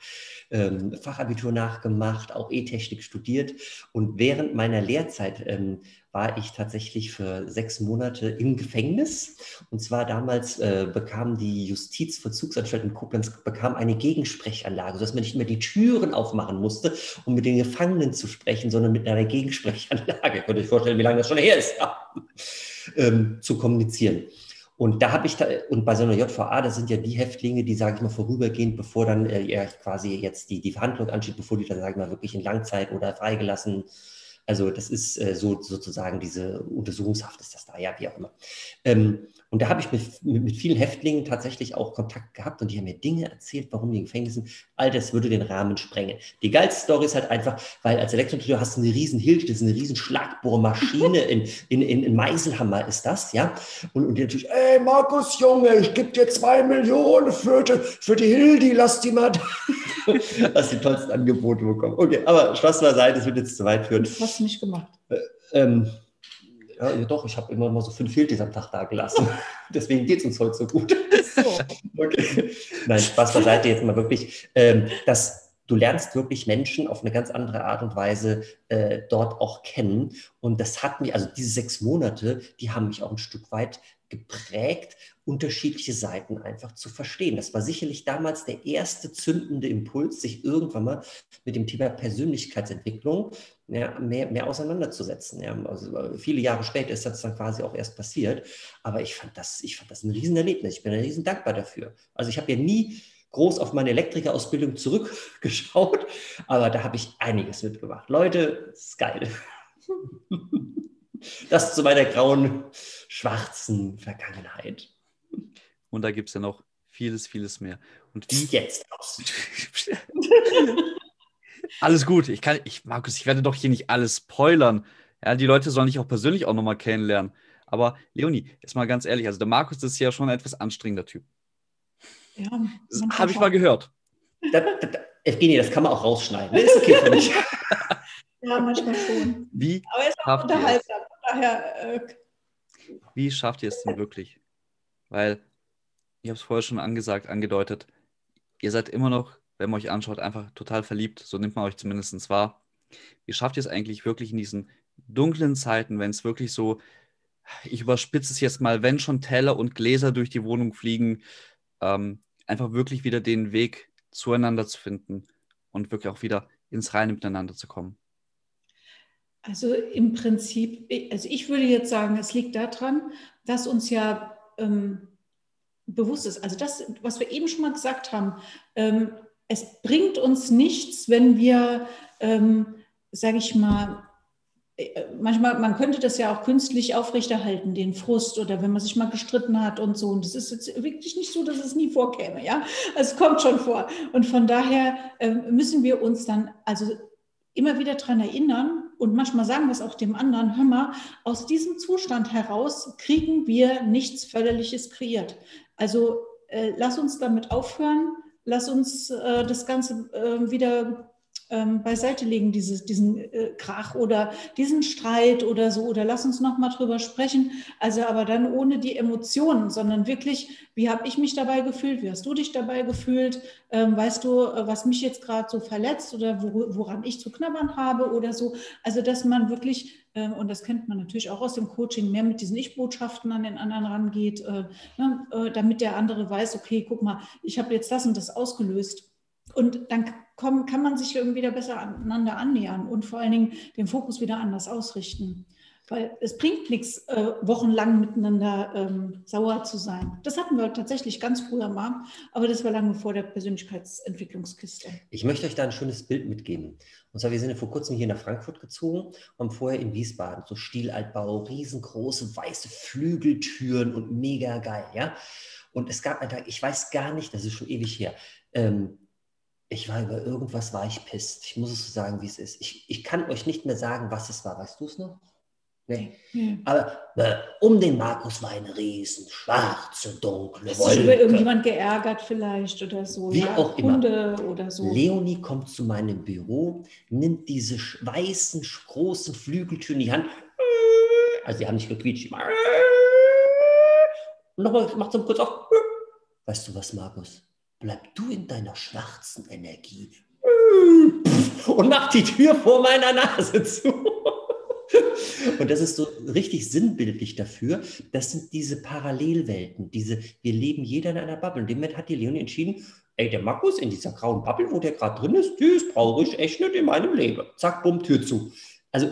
ähm, Fachabitur nachgemacht, auch E-Technik studiert. Und während meiner Lehrzeit ähm, war ich tatsächlich für sechs Monate im Gefängnis. Und zwar damals äh, bekam die Justizvollzugsanstalt in Koblenz bekam eine Gegensprechanlage, sodass man nicht mehr die Türen aufmachen musste, um mit den Gefangenen zu sprechen, sondern mit einer Gegensprechanlage. Könnt ihr euch vorstellen, wie lange das schon her ist? ähm, zu kommunizieren. Und da habe ich da, und bei so einer JVA, das sind ja die Häftlinge, die, sage ich mal, vorübergehend, bevor dann äh, quasi jetzt die, die Verhandlung ansteht, bevor die dann, sage ich mal, wirklich in Langzeit oder freigelassen. Also das ist äh, so sozusagen diese Untersuchungshaft ist das da, ja, wie auch immer. Ähm, und da habe ich mit, mit, vielen Häftlingen tatsächlich auch Kontakt gehabt und die haben mir Dinge erzählt, warum die im Gefängnis sind. All das würde den Rahmen sprengen. Die geilste Story ist halt einfach, weil als Elektromonteur hast du eine riesen Hilde, das ist eine riesen Schlagbohrmaschine in, in, in, in Meiselhammer ist das, ja. Und, und die natürlich, ey Markus Junge, ich gebe dir zwei Millionen für die, für die Hildi, lass die mal. hast die tollsten Angebote bekommen. Okay, aber Spaß beiseite, das wird jetzt zu weit führen. Das hast du nicht gemacht. Äh, ähm, ja, ja doch, ich habe immer mal so fünf Filtis am Tag da gelassen. Deswegen geht es uns heute so gut. So. Okay. Nein, Spaß beiseite jetzt mal wirklich. Ähm, dass du lernst wirklich Menschen auf eine ganz andere Art und Weise äh, dort auch kennen. Und das hat mich, also diese sechs Monate, die haben mich auch ein Stück weit geprägt, unterschiedliche Seiten einfach zu verstehen. Das war sicherlich damals der erste zündende Impuls, sich irgendwann mal mit dem Thema Persönlichkeitsentwicklung ja, mehr, mehr auseinanderzusetzen. Ja. Also viele Jahre später ist das dann quasi auch erst passiert. Aber ich fand das, ich fand das ein Riesenerlebnis. Ich bin riesen dankbar dafür. Also ich habe ja nie groß auf meine Elektrikerausbildung zurückgeschaut, aber da habe ich einiges mitgemacht. Leute, ist geil. Das zu meiner grauen, schwarzen Vergangenheit. Und da gibt es ja noch vieles, vieles mehr. Und wie jetzt aus? alles gut. Ich kann, ich, Markus, ich werde doch hier nicht alles spoilern. Ja, die Leute sollen dich auch persönlich auch nochmal kennenlernen. Aber Leonie, jetzt mal ganz ehrlich, also der Markus ist ja schon ein etwas anstrengender Typ. Ja, habe ich mal gehört. Da, da, da, Evgenie, das kann man auch rausschneiden. Das ist okay für mich. ja, manchmal schon. Wie Aber er ist auch unterhaltsam. Daher, äh, Wie schafft ihr es denn wirklich? Weil, ich habe es vorher schon angesagt, angedeutet, ihr seid immer noch, wenn man euch anschaut, einfach total verliebt. So nimmt man euch zumindest wahr. Wie schafft ihr es eigentlich wirklich in diesen dunklen Zeiten, wenn es wirklich so, ich überspitze es jetzt mal, wenn schon Teller und Gläser durch die Wohnung fliegen, ähm, einfach wirklich wieder den Weg zueinander zu finden und wirklich auch wieder ins Reine miteinander zu kommen? Also im Prinzip, also ich würde jetzt sagen, es liegt daran, dass uns ja ähm, bewusst ist, also das, was wir eben schon mal gesagt haben, ähm, es bringt uns nichts, wenn wir, ähm, sage ich mal, äh, manchmal, man könnte das ja auch künstlich aufrechterhalten, den Frust oder wenn man sich mal gestritten hat und so. Und das ist jetzt wirklich nicht so, dass es nie vorkäme, ja. Es kommt schon vor. Und von daher äh, müssen wir uns dann also immer wieder daran erinnern und manchmal sagen wir es auch dem anderen, hör mal, aus diesem Zustand heraus kriegen wir nichts Förderliches kreiert. Also äh, lass uns damit aufhören, lass uns äh, das Ganze äh, wieder ähm, beiseite legen, dieses, diesen äh, Krach oder diesen Streit oder so, oder lass uns nochmal drüber sprechen. Also aber dann ohne die Emotionen, sondern wirklich, wie habe ich mich dabei gefühlt, wie hast du dich dabei gefühlt, ähm, weißt du, äh, was mich jetzt gerade so verletzt oder wo, woran ich zu knabbern habe oder so. Also dass man wirklich, äh, und das kennt man natürlich auch aus dem Coaching, mehr mit diesen Ich-Botschaften an den anderen rangeht, äh, ne, äh, damit der andere weiß, okay, guck mal, ich habe jetzt das und das ausgelöst. Und dann kommen, kann man sich irgendwie wieder besser aneinander annähern und vor allen Dingen den Fokus wieder anders ausrichten. Weil es bringt nichts, äh, wochenlang miteinander ähm, sauer zu sein. Das hatten wir tatsächlich ganz früher mal, aber das war lange vor der Persönlichkeitsentwicklungskiste. Ich möchte euch da ein schönes Bild mitgeben. Und zwar, wir sind ja vor kurzem hier nach Frankfurt gezogen und vorher in Wiesbaden. So Stilaltbau, riesengroße weiße Flügeltüren und mega geil, ja. Und es gab einen Tag, ich weiß gar nicht, das ist schon ewig her, ähm, ich war über irgendwas war ich pisst. Ich muss es so sagen, wie es ist. Ich, ich kann euch nicht mehr sagen, was es war. Weißt du es noch? Nee. Ja. Aber äh, um den Markus war eine riesen schwarze, dunkle Hast Wolke. Hast du über irgendjemand geärgert vielleicht oder so? Wie ja, auch Hunde immer. oder so. Leonie kommt zu meinem Büro, nimmt diese weißen, großen Flügeltüren in die Hand. Also die haben nicht gequietscht. Und nochmal macht so kurz auf. Weißt du was, Markus? Bleib du in deiner schwarzen Energie und mach die Tür vor meiner Nase zu. Und das ist so richtig sinnbildlich dafür. Das sind diese Parallelwelten, diese, wir leben jeder in einer Bubble. Und dem hat die Leonie entschieden, ey, der Markus in dieser grauen Bubble, wo der gerade drin ist, das brauche ich echt nicht in meinem Leben. Zack, bumm, Tür zu. Also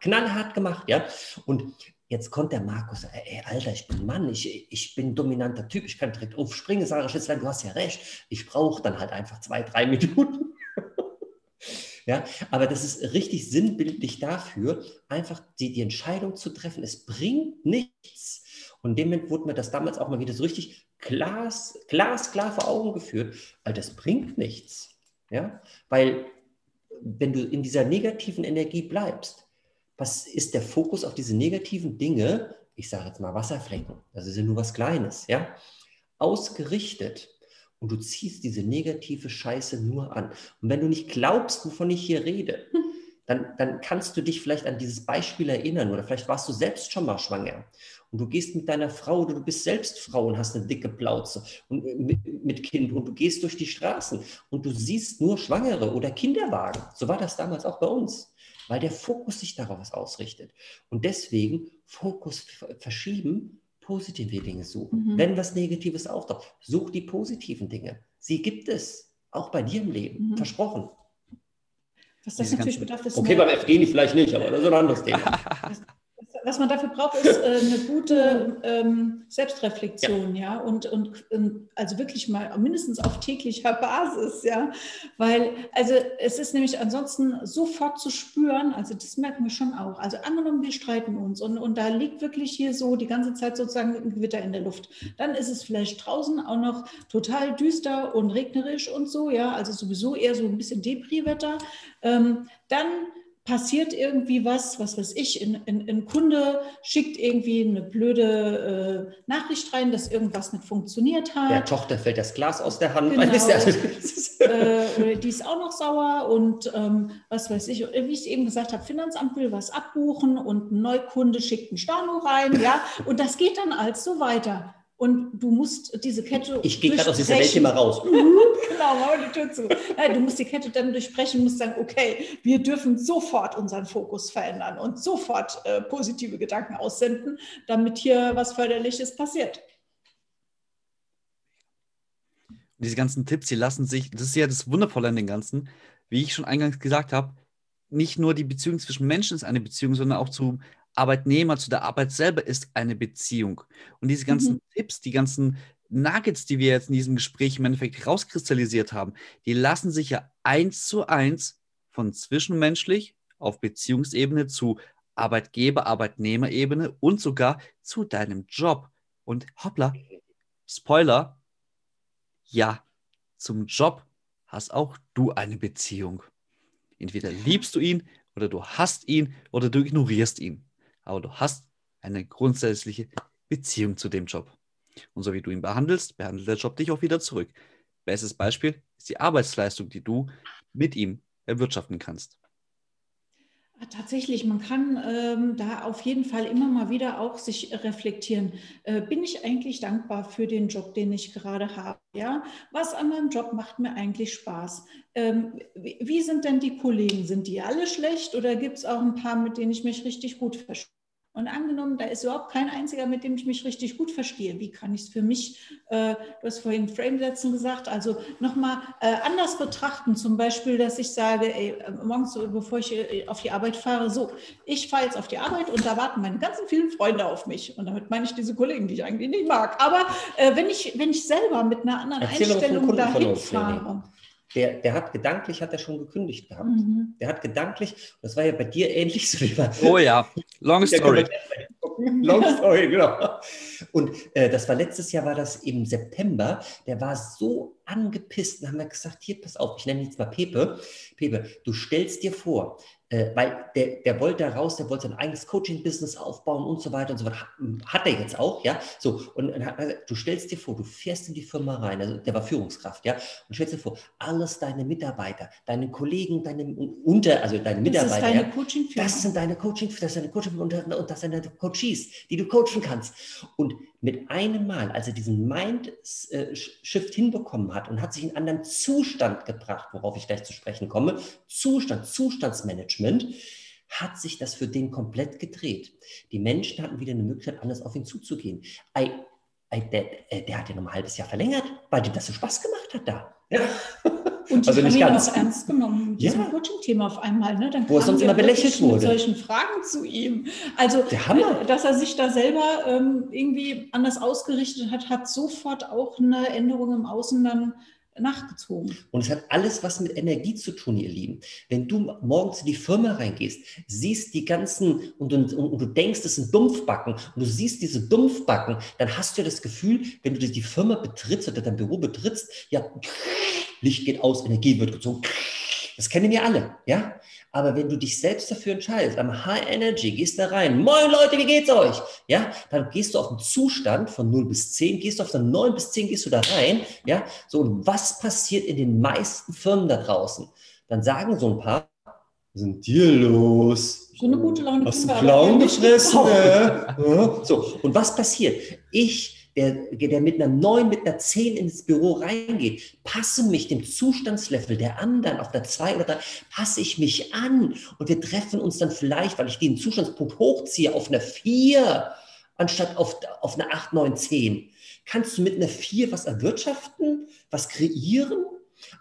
knallhart gemacht, ja. Und Jetzt kommt der Markus, ey, Alter, ich bin Mann, ich, ich bin dominanter Typ, ich kann direkt aufspringen, sage Schätzlein, du hast ja recht. Ich brauche dann halt einfach zwei, drei Minuten. ja, aber das ist richtig sinnbildlich dafür, einfach die, die Entscheidung zu treffen. Es bringt nichts. Und dem Moment wurde mir das damals auch mal wieder so richtig glas, glasklar vor Augen geführt, weil das bringt nichts. Ja, weil wenn du in dieser negativen Energie bleibst, was ist der Fokus auf diese negativen Dinge, ich sage jetzt mal Wasserflecken, das ist ja nur was Kleines, ja, ausgerichtet. Und du ziehst diese negative Scheiße nur an. Und wenn du nicht glaubst, wovon ich hier rede, dann, dann kannst du dich vielleicht an dieses Beispiel erinnern oder vielleicht warst du selbst schon mal schwanger. Und du gehst mit deiner Frau oder du bist selbst Frau und hast eine dicke Plauze und mit, mit Kind und du gehst durch die Straßen und du siehst nur Schwangere oder Kinderwagen. So war das damals auch bei uns weil der Fokus sich darauf ausrichtet. Und deswegen Fokus verschieben, positive Dinge suchen. Mhm. Wenn was Negatives auftaucht, such die positiven Dinge. Sie gibt es, auch bei dir im Leben, mhm. versprochen. Was das natürlich bedarf, ist. Okay, beim FG vielleicht nicht, aber das ist ein anderes Thema. was man dafür braucht, ist äh, eine gute ähm, Selbstreflexion, ja, ja? Und, und, und, also wirklich mal mindestens auf täglicher Basis, ja, weil also es ist nämlich ansonsten sofort zu spüren, also das merken wir schon auch. Also angenommen, wir streiten uns und, und da liegt wirklich hier so die ganze Zeit sozusagen ein Gewitter in der Luft, dann ist es vielleicht draußen auch noch total düster und regnerisch und so, ja, also sowieso eher so ein bisschen Depri-Wetter. Ähm, dann passiert irgendwie was, was weiß ich, ein, ein, ein Kunde schickt irgendwie eine blöde äh, Nachricht rein, dass irgendwas nicht funktioniert hat. Der Tochter fällt das Glas aus der Hand. Genau. äh, die ist auch noch sauer und ähm, was weiß ich, wie ich eben gesagt habe, Finanzamt will was abbuchen und ein Neukunde schickt ein Storno rein, ja, und das geht dann als so weiter und du musst diese Kette. Ich gehe gerade aus dieser Welt hier mal raus. genau, mach die Tür zu. Nein, du musst die Kette dann durchbrechen, musst sagen, okay, wir dürfen sofort unseren Fokus verändern und sofort äh, positive Gedanken aussenden, damit hier was Förderliches passiert. Diese ganzen Tipps, die lassen sich, das ist ja das Wundervolle an den Ganzen, wie ich schon eingangs gesagt habe, nicht nur die Beziehung zwischen Menschen ist eine Beziehung, sondern auch zu Arbeitnehmer zu der Arbeit selber ist eine Beziehung. Und diese ganzen Mhm. Tipps, die ganzen Nuggets, die wir jetzt in diesem Gespräch im Endeffekt rauskristallisiert haben, die lassen sich ja eins zu eins von zwischenmenschlich auf Beziehungsebene zu Arbeitgeber, Arbeitnehmerebene und sogar zu deinem Job. Und hoppla, Spoiler, ja, zum Job hast auch du eine Beziehung. Entweder liebst du ihn oder du hasst ihn oder du ignorierst ihn. Aber du hast eine grundsätzliche Beziehung zu dem Job. Und so wie du ihn behandelst, behandelt der Job dich auch wieder zurück. Bestes Beispiel ist die Arbeitsleistung, die du mit ihm erwirtschaften kannst. Ah, Tatsächlich, man kann ähm, da auf jeden Fall immer mal wieder auch sich reflektieren. Äh, bin ich eigentlich dankbar für den Job, den ich gerade habe? Ja, was an meinem Job macht mir eigentlich Spaß? Ähm, wie, wie sind denn die Kollegen? Sind die alle schlecht oder gibt es auch ein paar, mit denen ich mich richtig gut verstehe? Und angenommen, da ist überhaupt kein einziger, mit dem ich mich richtig gut verstehe. Wie kann ich es für mich, äh, du hast vorhin Frame-Setzen gesagt, also nochmal äh, anders betrachten. Zum Beispiel, dass ich sage, ey, äh, morgens, so, bevor ich äh, auf die Arbeit fahre, so, ich fahre jetzt auf die Arbeit und da warten meine ganzen vielen Freunde auf mich. Und damit meine ich diese Kollegen, die ich eigentlich nicht mag. Aber äh, wenn, ich, wenn ich selber mit einer anderen Erzähl Einstellung dahin fahre. Der, der hat gedanklich, hat er schon gekündigt gehabt. Mhm. Der hat gedanklich, das war ja bei dir ähnlich so wie bei, Oh ja, long story. Long story, genau. Und äh, das war letztes Jahr, war das im September. Der war so angepisst. Dann haben wir gesagt: Hier, pass auf, ich nenne ihn jetzt mal Pepe. Pepe, du stellst dir vor, äh, weil der, der wollte da raus, der wollte sein eigenes Coaching-Business aufbauen und so weiter und so weiter. Hat, hat er jetzt auch, ja? So, und, und hat, du stellst dir vor, du fährst in die Firma rein, also der war Führungskraft, ja? Und stellst dir vor, alles deine Mitarbeiter, deine Kollegen, deine Unter, also deine Das ist Mitarbeiter, deine ja? Coaching-Firma. Das sind deine Coaching, das sind deine Coaching und, und das sind deine Coaches, die du coachen kannst. Und mit einem Mal, als er diesen Mind-Shift hinbekommen hat und hat sich in einen anderen Zustand gebracht, worauf ich gleich zu sprechen komme, Zustand, Zustandsmanagement, hat sich das für den komplett gedreht. Die Menschen hatten wieder eine Möglichkeit, anders auf ihn zuzugehen. Ei, ei, der, äh, der hat ja noch ein halbes Jahr verlängert, weil dem das so Spaß gemacht hat da. Ja. Und die Also haben nicht ihn ganz. auch ernst genommen, diesem Ja. Coaching-Thema auf einmal. Ne? Dann Wo er sonst immer belächelt wirklich mit wurde. solchen Fragen zu ihm. Also, äh, dass er sich da selber ähm, irgendwie anders ausgerichtet hat, hat sofort auch eine Änderung im Außen dann nachgezogen. Und es hat alles was mit Energie zu tun, ihr Lieben. Wenn du morgens in die Firma reingehst, siehst die ganzen und, und, und du denkst, das sind Dumpfbacken und du siehst diese Dumpfbacken, dann hast du das Gefühl, wenn du die Firma betrittst oder dein Büro betrittst, ja, Licht geht aus, Energie wird gezogen. Das kennen wir alle, ja? Aber wenn du dich selbst dafür entscheidest, am High Energy, gehst da rein, moin Leute, wie geht's euch? Ja, dann gehst du auf einen Zustand von 0 bis 10, gehst du auf den 9 bis 10, gehst du da rein, ja? So, und was passiert in den meisten Firmen da draußen? Dann sagen so ein paar, was denn dir los? So eine gute Laune Hast du Clown gefressen? Ne? So, und was passiert? Ich, der, der mit einer 9, mit einer 10 ins Büro reingeht, passe mich dem Zustandslevel der anderen auf der 2 oder 3, passe ich mich an und wir treffen uns dann vielleicht, weil ich den Zustandspunkt hochziehe, auf einer 4 anstatt auf, auf einer 8, 9, 10. Kannst du mit einer 4 was erwirtschaften, was kreieren?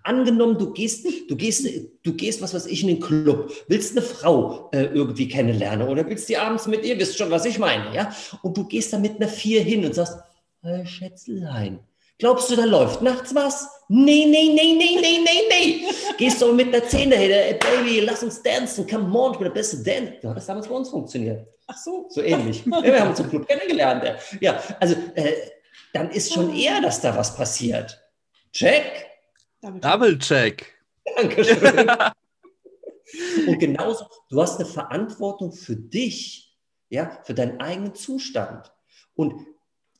Angenommen, du gehst, du gehst, du gehst, was weiß ich, in den Club, willst eine Frau äh, irgendwie kennenlernen oder willst die abends mit ihr, wisst schon, was ich meine, ja? Und du gehst da mit einer Vier hin und sagst, hey, Schätzelein, glaubst du, da läuft nachts was? Nee, nee, nee, nee, nee, nee, nee. Gehst du mit einer Zehn dahinter, ey, Baby, lass uns dancen, come on, ich bin der beste Dance. Ja, das hat damals bei uns funktioniert. Ach so. So ähnlich. Ja, wir haben uns im Club kennengelernt. Ja, ja also äh, dann ist schon eher, dass da was passiert. Check. Double check. Dankeschön. Und genauso, du hast eine Verantwortung für dich, ja, für deinen eigenen Zustand. Und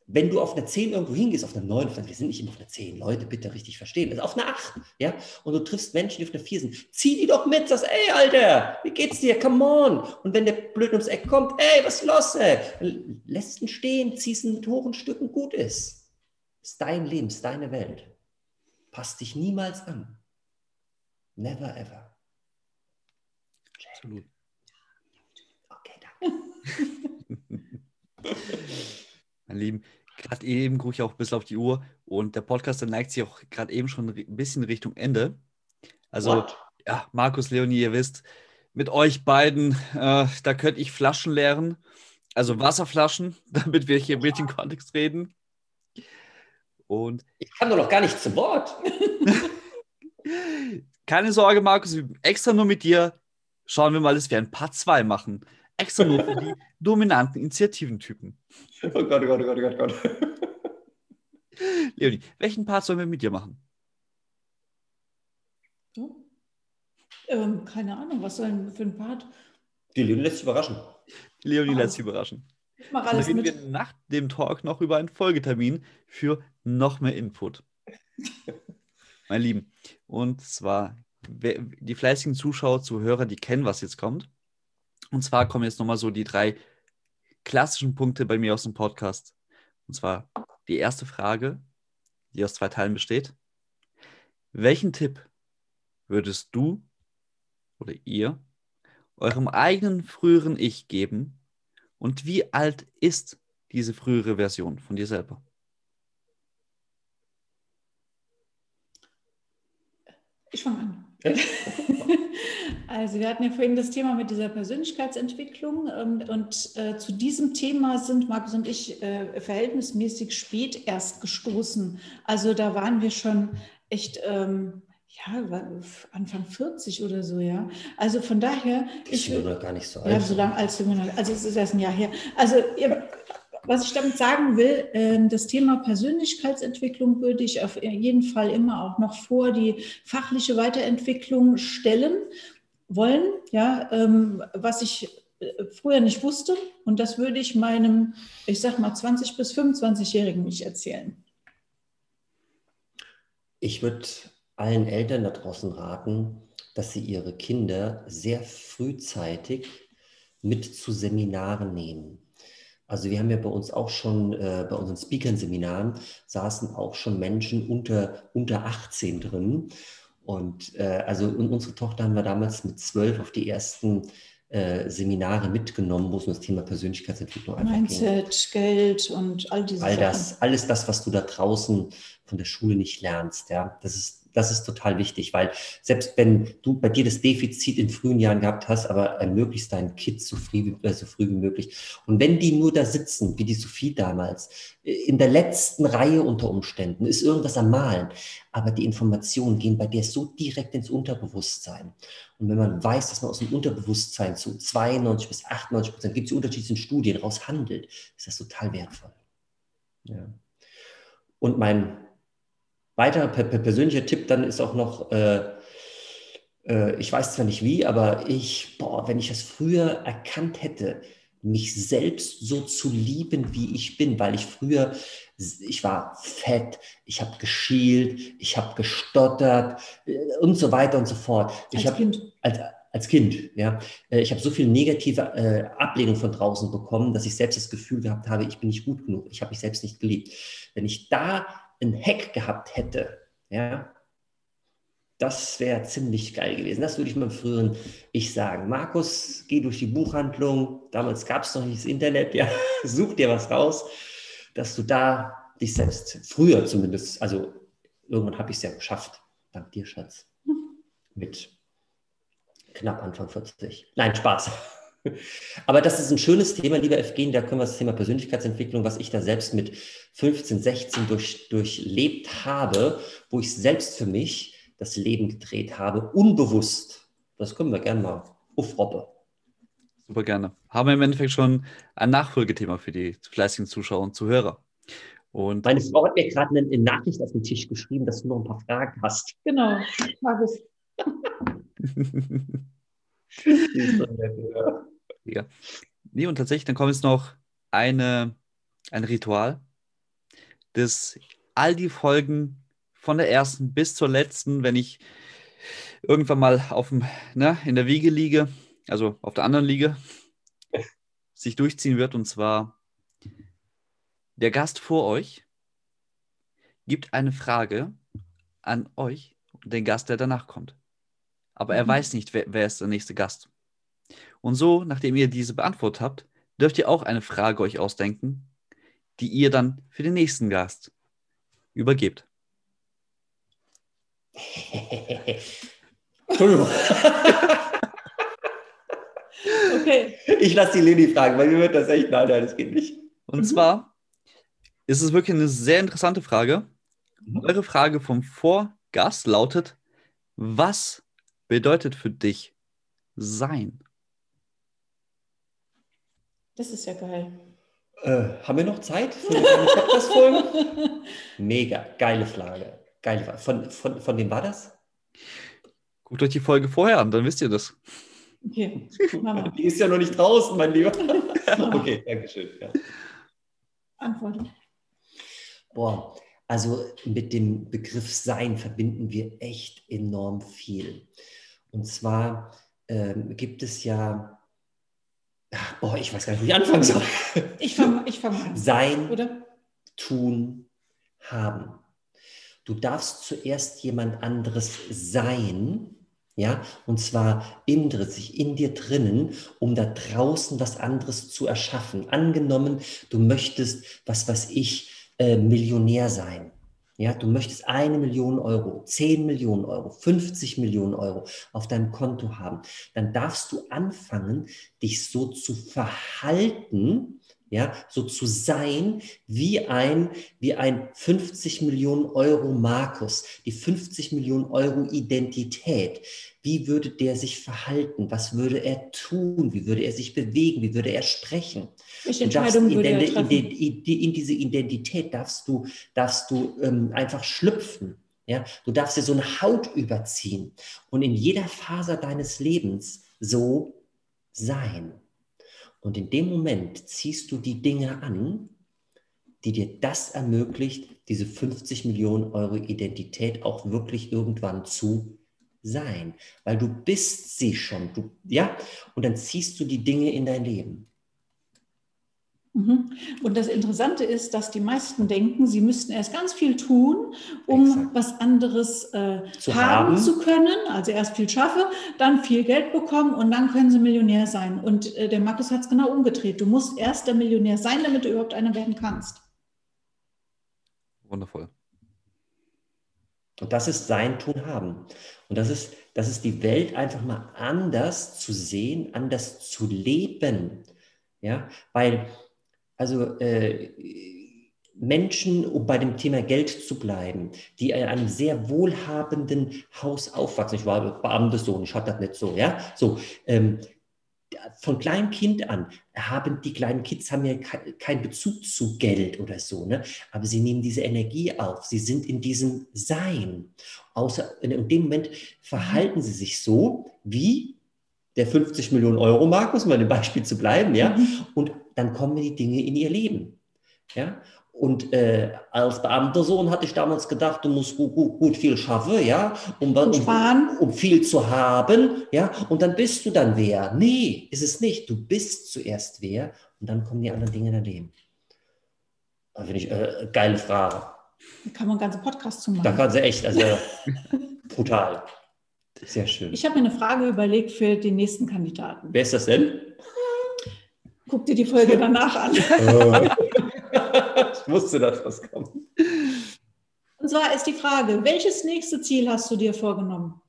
wenn du auf eine 10 irgendwo hingehst, auf eine 9, wir sind nicht immer auf eine 10, Leute, bitte richtig verstehen, also auf eine 8, ja, und du triffst Menschen, die auf eine 4 sind, zieh die doch mit, sagst, ey, Alter, wie geht's dir, come on, und wenn der blöd ums Eck kommt, ey, was ist los, ey, Dann lässt ihn stehen, ziehst ihn mit hohen Stücken, gut ist. Ist dein Leben, ist deine Welt. Passt dich niemals an. Never ever. Absolut. Okay, danke. Mein Lieben, gerade eben gucke ich auch ein bisschen auf die Uhr und der Podcast der neigt sich auch gerade eben schon ein bisschen Richtung Ende. Also, What? ja, Markus, Leonie, ihr wisst, mit euch beiden. Äh, da könnte ich Flaschen leeren, also Wasserflaschen, damit wir hier mit dem Kontext reden. Und ich kann doch noch gar nicht zu Wort. Keine Sorge, Markus, extra nur mit dir schauen wir mal, dass wir ein Part 2 machen. Extra nur für die dominanten Initiativentypen. Oh Gott, oh Gott, oh Gott, oh Gott, oh Gott. Leonie, welchen Part sollen wir mit dir machen? Oh. Ähm, keine Ahnung, was soll denn für ein Part? Die Leonie lässt sich überraschen. Die Leonie Ah. lässt sich überraschen. Ich mache Dann alles reden mit. wir nach dem Talk noch über einen Folgetermin für noch mehr Input. Meine Lieben, und zwar die fleißigen Zuschauer, Zuhörer, die kennen, was jetzt kommt. Und zwar kommen jetzt nochmal so die drei klassischen Punkte bei mir aus dem Podcast. Und zwar die erste Frage, die aus zwei Teilen besteht. Welchen Tipp würdest du oder ihr eurem eigenen früheren Ich geben und wie alt ist diese frühere Version von dir selber? Ich fange an. Ja. Also wir hatten ja vorhin das Thema mit dieser Persönlichkeitsentwicklung ähm, und äh, zu diesem Thema sind Markus und ich äh, verhältnismäßig spät erst gestoßen. Also da waren wir schon echt ähm, ja Anfang 40 oder so ja. Also von daher Ich bin noch gar nicht so ja, alt. so lange als wir also es ist erst ein Jahr her. Also ihr, was ich damit sagen will, ähm, das Thema Persönlichkeitsentwicklung würde ich auf jeden Fall immer auch noch vor die fachliche Weiterentwicklung stellen wollen, ja, ähm, was ich äh, früher nicht wusste und das würde ich meinem, ich sag mal 20 bis 25-jährigen mich erzählen. Ich würde allen Eltern da draußen raten, dass sie ihre Kinder sehr frühzeitig mit zu Seminaren nehmen. Also wir haben ja bei uns auch schon, äh, bei unseren Speakern-Seminaren saßen auch schon Menschen unter, unter 18 drin. Und äh, also und unsere Tochter haben wir damals mit zwölf auf die ersten äh, Seminare mitgenommen, wo es um das Thema Persönlichkeitsentwicklung einfach ging. Mindset, Geld und all diese All Sachen. das, alles das, was du da draußen von der Schule nicht lernst, ja, das ist, das ist total wichtig, weil selbst wenn du bei dir das Defizit in frühen Jahren gehabt hast, aber ermöglichst deinen Kids so früh, wie- äh, so früh wie möglich. Und wenn die nur da sitzen, wie die Sophie damals, äh, in der letzten Reihe unter Umständen, ist irgendwas am Malen, aber die Informationen gehen bei dir so direkt ins Unterbewusstsein. Und wenn man weiß, dass man aus dem Unterbewusstsein zu 92 bis 98 Prozent, gibt es die unterschiedlichen Studien, raus handelt, ist das total wertvoll. Ja. Und mein weiterer per per persönlicher Tipp dann ist auch noch, äh, äh, ich weiß zwar nicht wie, aber ich, boah, wenn ich das früher erkannt hätte, mich selbst so zu lieben, wie ich bin, weil ich früher, ich war fett, ich habe geschielt, ich habe gestottert äh, und so weiter und so fort. Ich Als hab, Kind. als, als Kind, ja. Äh, Ich habe so viel negative äh, Ablehnung von draußen bekommen, dass ich selbst das Gefühl gehabt habe, ich bin nicht gut genug, ich habe mich selbst nicht geliebt. Wenn ich da einen Hack gehabt hätte, ja, das wäre ziemlich geil gewesen. Das würde ich meinem früheren Ich sagen. Markus, geh durch die Buchhandlung. Damals gab es noch nicht das Internet. Ja, such dir was raus, dass du da dich selbst, früher zumindest, also irgendwann habe ich es ja geschafft. Dank dir, Schatz. Mit knapp Anfang 40. Nein, Spaß. Aber das ist ein schönes Thema, lieber Evgen, da können wir das Thema Persönlichkeitsentwicklung, was ich da selbst mit 15, 16 durch, durchlebt habe, wo ich selbst für mich das Leben gedreht habe, unbewusst. Das können wir gerne mal aufroppen. Super gerne. Haben wir im Endeffekt schon ein Nachfolgethema für die fleißigen Zuschauer und Zuhörer. Und Meine Frau hat mir gerade eine, Nachricht auf den Tisch geschrieben, dass du noch ein paar Fragen hast. Genau, Markus. ja. Nee, und tatsächlich, dann kommt jetzt noch eine, ein Ritual, das all die Folgen von der ersten bis zur letzten, wenn ich irgendwann mal auf dem, ne, in der Wiege liege, also auf der anderen Liege, sich durchziehen wird. Und zwar, der Gast vor euch gibt eine Frage an euch und den Gast, der danach kommt. Aber er Mhm. weiß nicht, wer, wer ist der nächste Gast. Und so, nachdem ihr diese beantwortet habt, dürft ihr auch eine Frage euch ausdenken, die ihr dann für den nächsten Gast übergebt. Entschuldigung. Okay. Ich lasse die Leni fragen, weil mir wird das echt, nein, nein, das geht nicht. Und Mhm. zwar ist es wirklich eine sehr interessante Frage. Mhm. Eure Frage vom Vorgast lautet: Was bedeutet für dich sein? Das ist ja geil. Äh, haben wir noch Zeit für eine Podcast-Folge? Mega, geile Frage. Geile Frage. Von, von, von wem war das? Guckt euch die Folge vorher an, dann wisst ihr das. Okay, Mama, Die ist ja noch nicht draußen, mein Lieber. okay, danke schön. Ja. antworte. Boah, also mit dem Begriff Sein verbinden wir echt enorm viel. Und zwar ähm, gibt es ja, boah, ich weiß gar nicht, wo ich anfangen soll. Ich fange ich fang an, Sein, oder? tun, haben. Du darfst zuerst jemand anderes sein, ja, und zwar in, dir- sich in dir drinnen, um da draußen was anderes zu erschaffen. Angenommen, du möchtest, was weiß ich, äh, Millionär sein. Ja, du möchtest eine Million Euro, 10 Millionen Euro, 50 Millionen Euro auf deinem Konto haben. Dann darfst du anfangen, dich so zu verhalten, ja, so zu sein wie ein, wie ein 50 Millionen Euro Markus, die 50 Millionen Euro Identität. Wie würde der sich verhalten? Was würde er tun? Wie würde er sich bewegen? Wie würde er sprechen? Welche Entscheidung in, würde er in, in, in diese Identität darfst du, darfst du ähm, einfach schlüpfen. Ja? Du darfst dir so eine Haut überziehen und in jeder Faser deines Lebens so sein. Und in dem Moment ziehst du die Dinge an, die dir das ermöglicht, diese 50 Millionen Euro Identität auch wirklich irgendwann zu sein. Weil du bist sie schon. Du, ja? Und dann ziehst du die Dinge in dein Leben. Mhm. Und das Interessante ist, dass die meisten denken, sie müssten erst ganz viel tun, um Exakt. was anderes äh, Zu haben haben. zu können. Also erst viel schaffe, dann viel Geld bekommen und dann können sie Millionär sein. Und äh, der Markus hat es genau umgedreht. Du musst erst der Millionär sein, damit du überhaupt einer werden kannst. Wundervoll. Und das ist sein Tun haben. Und das ist, das ist die Welt einfach mal anders zu sehen, anders zu leben. Ja, weil, also äh, Menschen, um bei dem Thema Geld zu bleiben, die in einem sehr wohlhabenden Haus aufwachsen, ich war Beamtessohn, ich hatte das nicht so, ja, so, ähm, von kleinem Kind an haben die kleinen Kids haben ja ke- keinen Bezug zu Geld oder so, ne? aber sie nehmen diese Energie auf, sie sind in diesem Sein. Außer in dem Moment verhalten sie sich so wie der 50 Millionen Euro Markus, um bei dem Beispiel zu bleiben, ja, Mhm. und dann kommen die Dinge in ihr Leben. Ja? Und äh, als Beamtersohn hatte ich damals gedacht, du musst gut, gut, gut viel schaffen, ja, um, um, um viel zu haben, ja, und dann bist du dann wer. Nee, ist es nicht. Du bist zuerst wer und dann kommen die anderen Dinge in dein Leben. Da finde ich äh, geile Frage. Da kann man einen ganzen Podcast zu Da machen. kann sie echt, also brutal. Sehr schön. Ich habe mir eine Frage überlegt für den nächsten Kandidaten. Wer ist das denn? Guck dir die Folge danach an. ich wusste, dass das kommt. Und zwar ist die Frage, welches nächste Ziel hast du dir vorgenommen?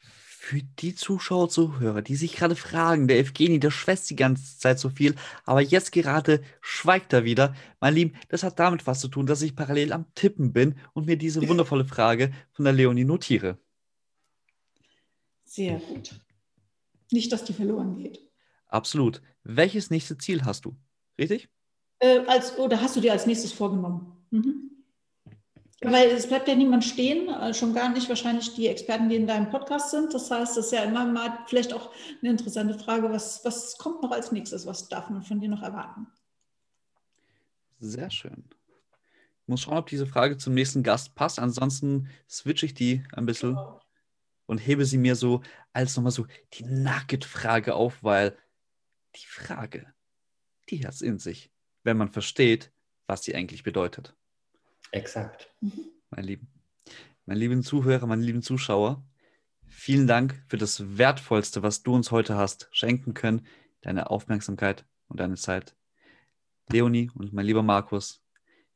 Für die Zuschauer, Zuhörer, die sich gerade fragen, der Evgeni, der schwätzt die ganze Zeit so viel, aber jetzt gerade schweigt er wieder. Mein Lieben, das hat damit was zu tun, dass ich parallel am Tippen bin und mir diese wundervolle Frage von der Leonie notiere. Sehr gut. Nicht, dass die verloren geht. Absolut. Welches nächste Ziel hast du? Richtig? Äh, als, oder hast du dir als nächstes vorgenommen? Mhm. Weil es bleibt ja niemand stehen, äh, schon gar nicht wahrscheinlich die Experten, die in deinem Podcast sind. Das heißt, das ist ja immer mal vielleicht auch eine interessante Frage, was, was kommt noch als nächstes? Was darf man von dir noch erwarten? Sehr schön. Ich muss schauen, ob diese Frage zum nächsten Gast passt. Ansonsten switche ich die ein bisschen und hebe sie mir so als nochmal so die Nugget-Frage auf, weil die Frage, die hat es in sich, wenn man versteht, was sie eigentlich bedeutet. Exakt. Mein Lieben, meine lieben Zuhörer, meine lieben Zuschauer, vielen Dank für das Wertvollste, was du uns heute hast schenken können, deine Aufmerksamkeit und deine Zeit. Leonie und mein lieber Markus,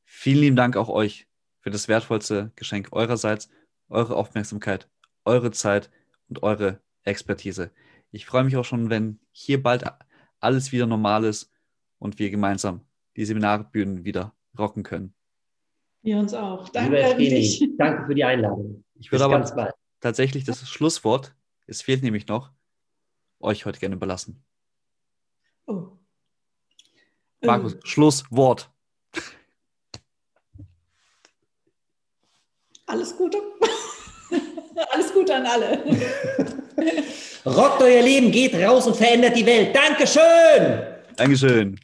vielen lieben Dank auch euch für das wertvollste Geschenk eurerseits, eure Aufmerksamkeit, eure Zeit und eure Expertise. Ich freue mich auch schon, wenn hier bald alles wieder normal ist und wir gemeinsam die Seminarbühnen wieder rocken können. Wir uns auch. Danke, danke für die Einladung. Ich würde aber tatsächlich das Schlusswort, es fehlt nämlich noch, euch heute gerne überlassen. Oh. Markus, ähm. Schlusswort. Alles Gute. Alles Gute an alle. Rockt euer Leben, geht raus und verändert die Welt. Dankeschön. Dankeschön.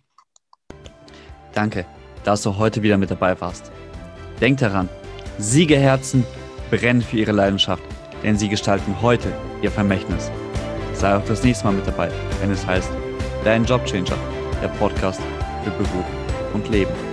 Danke, dass du heute wieder mit dabei warst. Denkt daran, Siegerherzen brennen für ihre Leidenschaft, denn sie gestalten heute ihr Vermächtnis. Sei auch das nächste Mal mit dabei, wenn es heißt Dein Jobchanger, der Podcast für Beruf und Leben.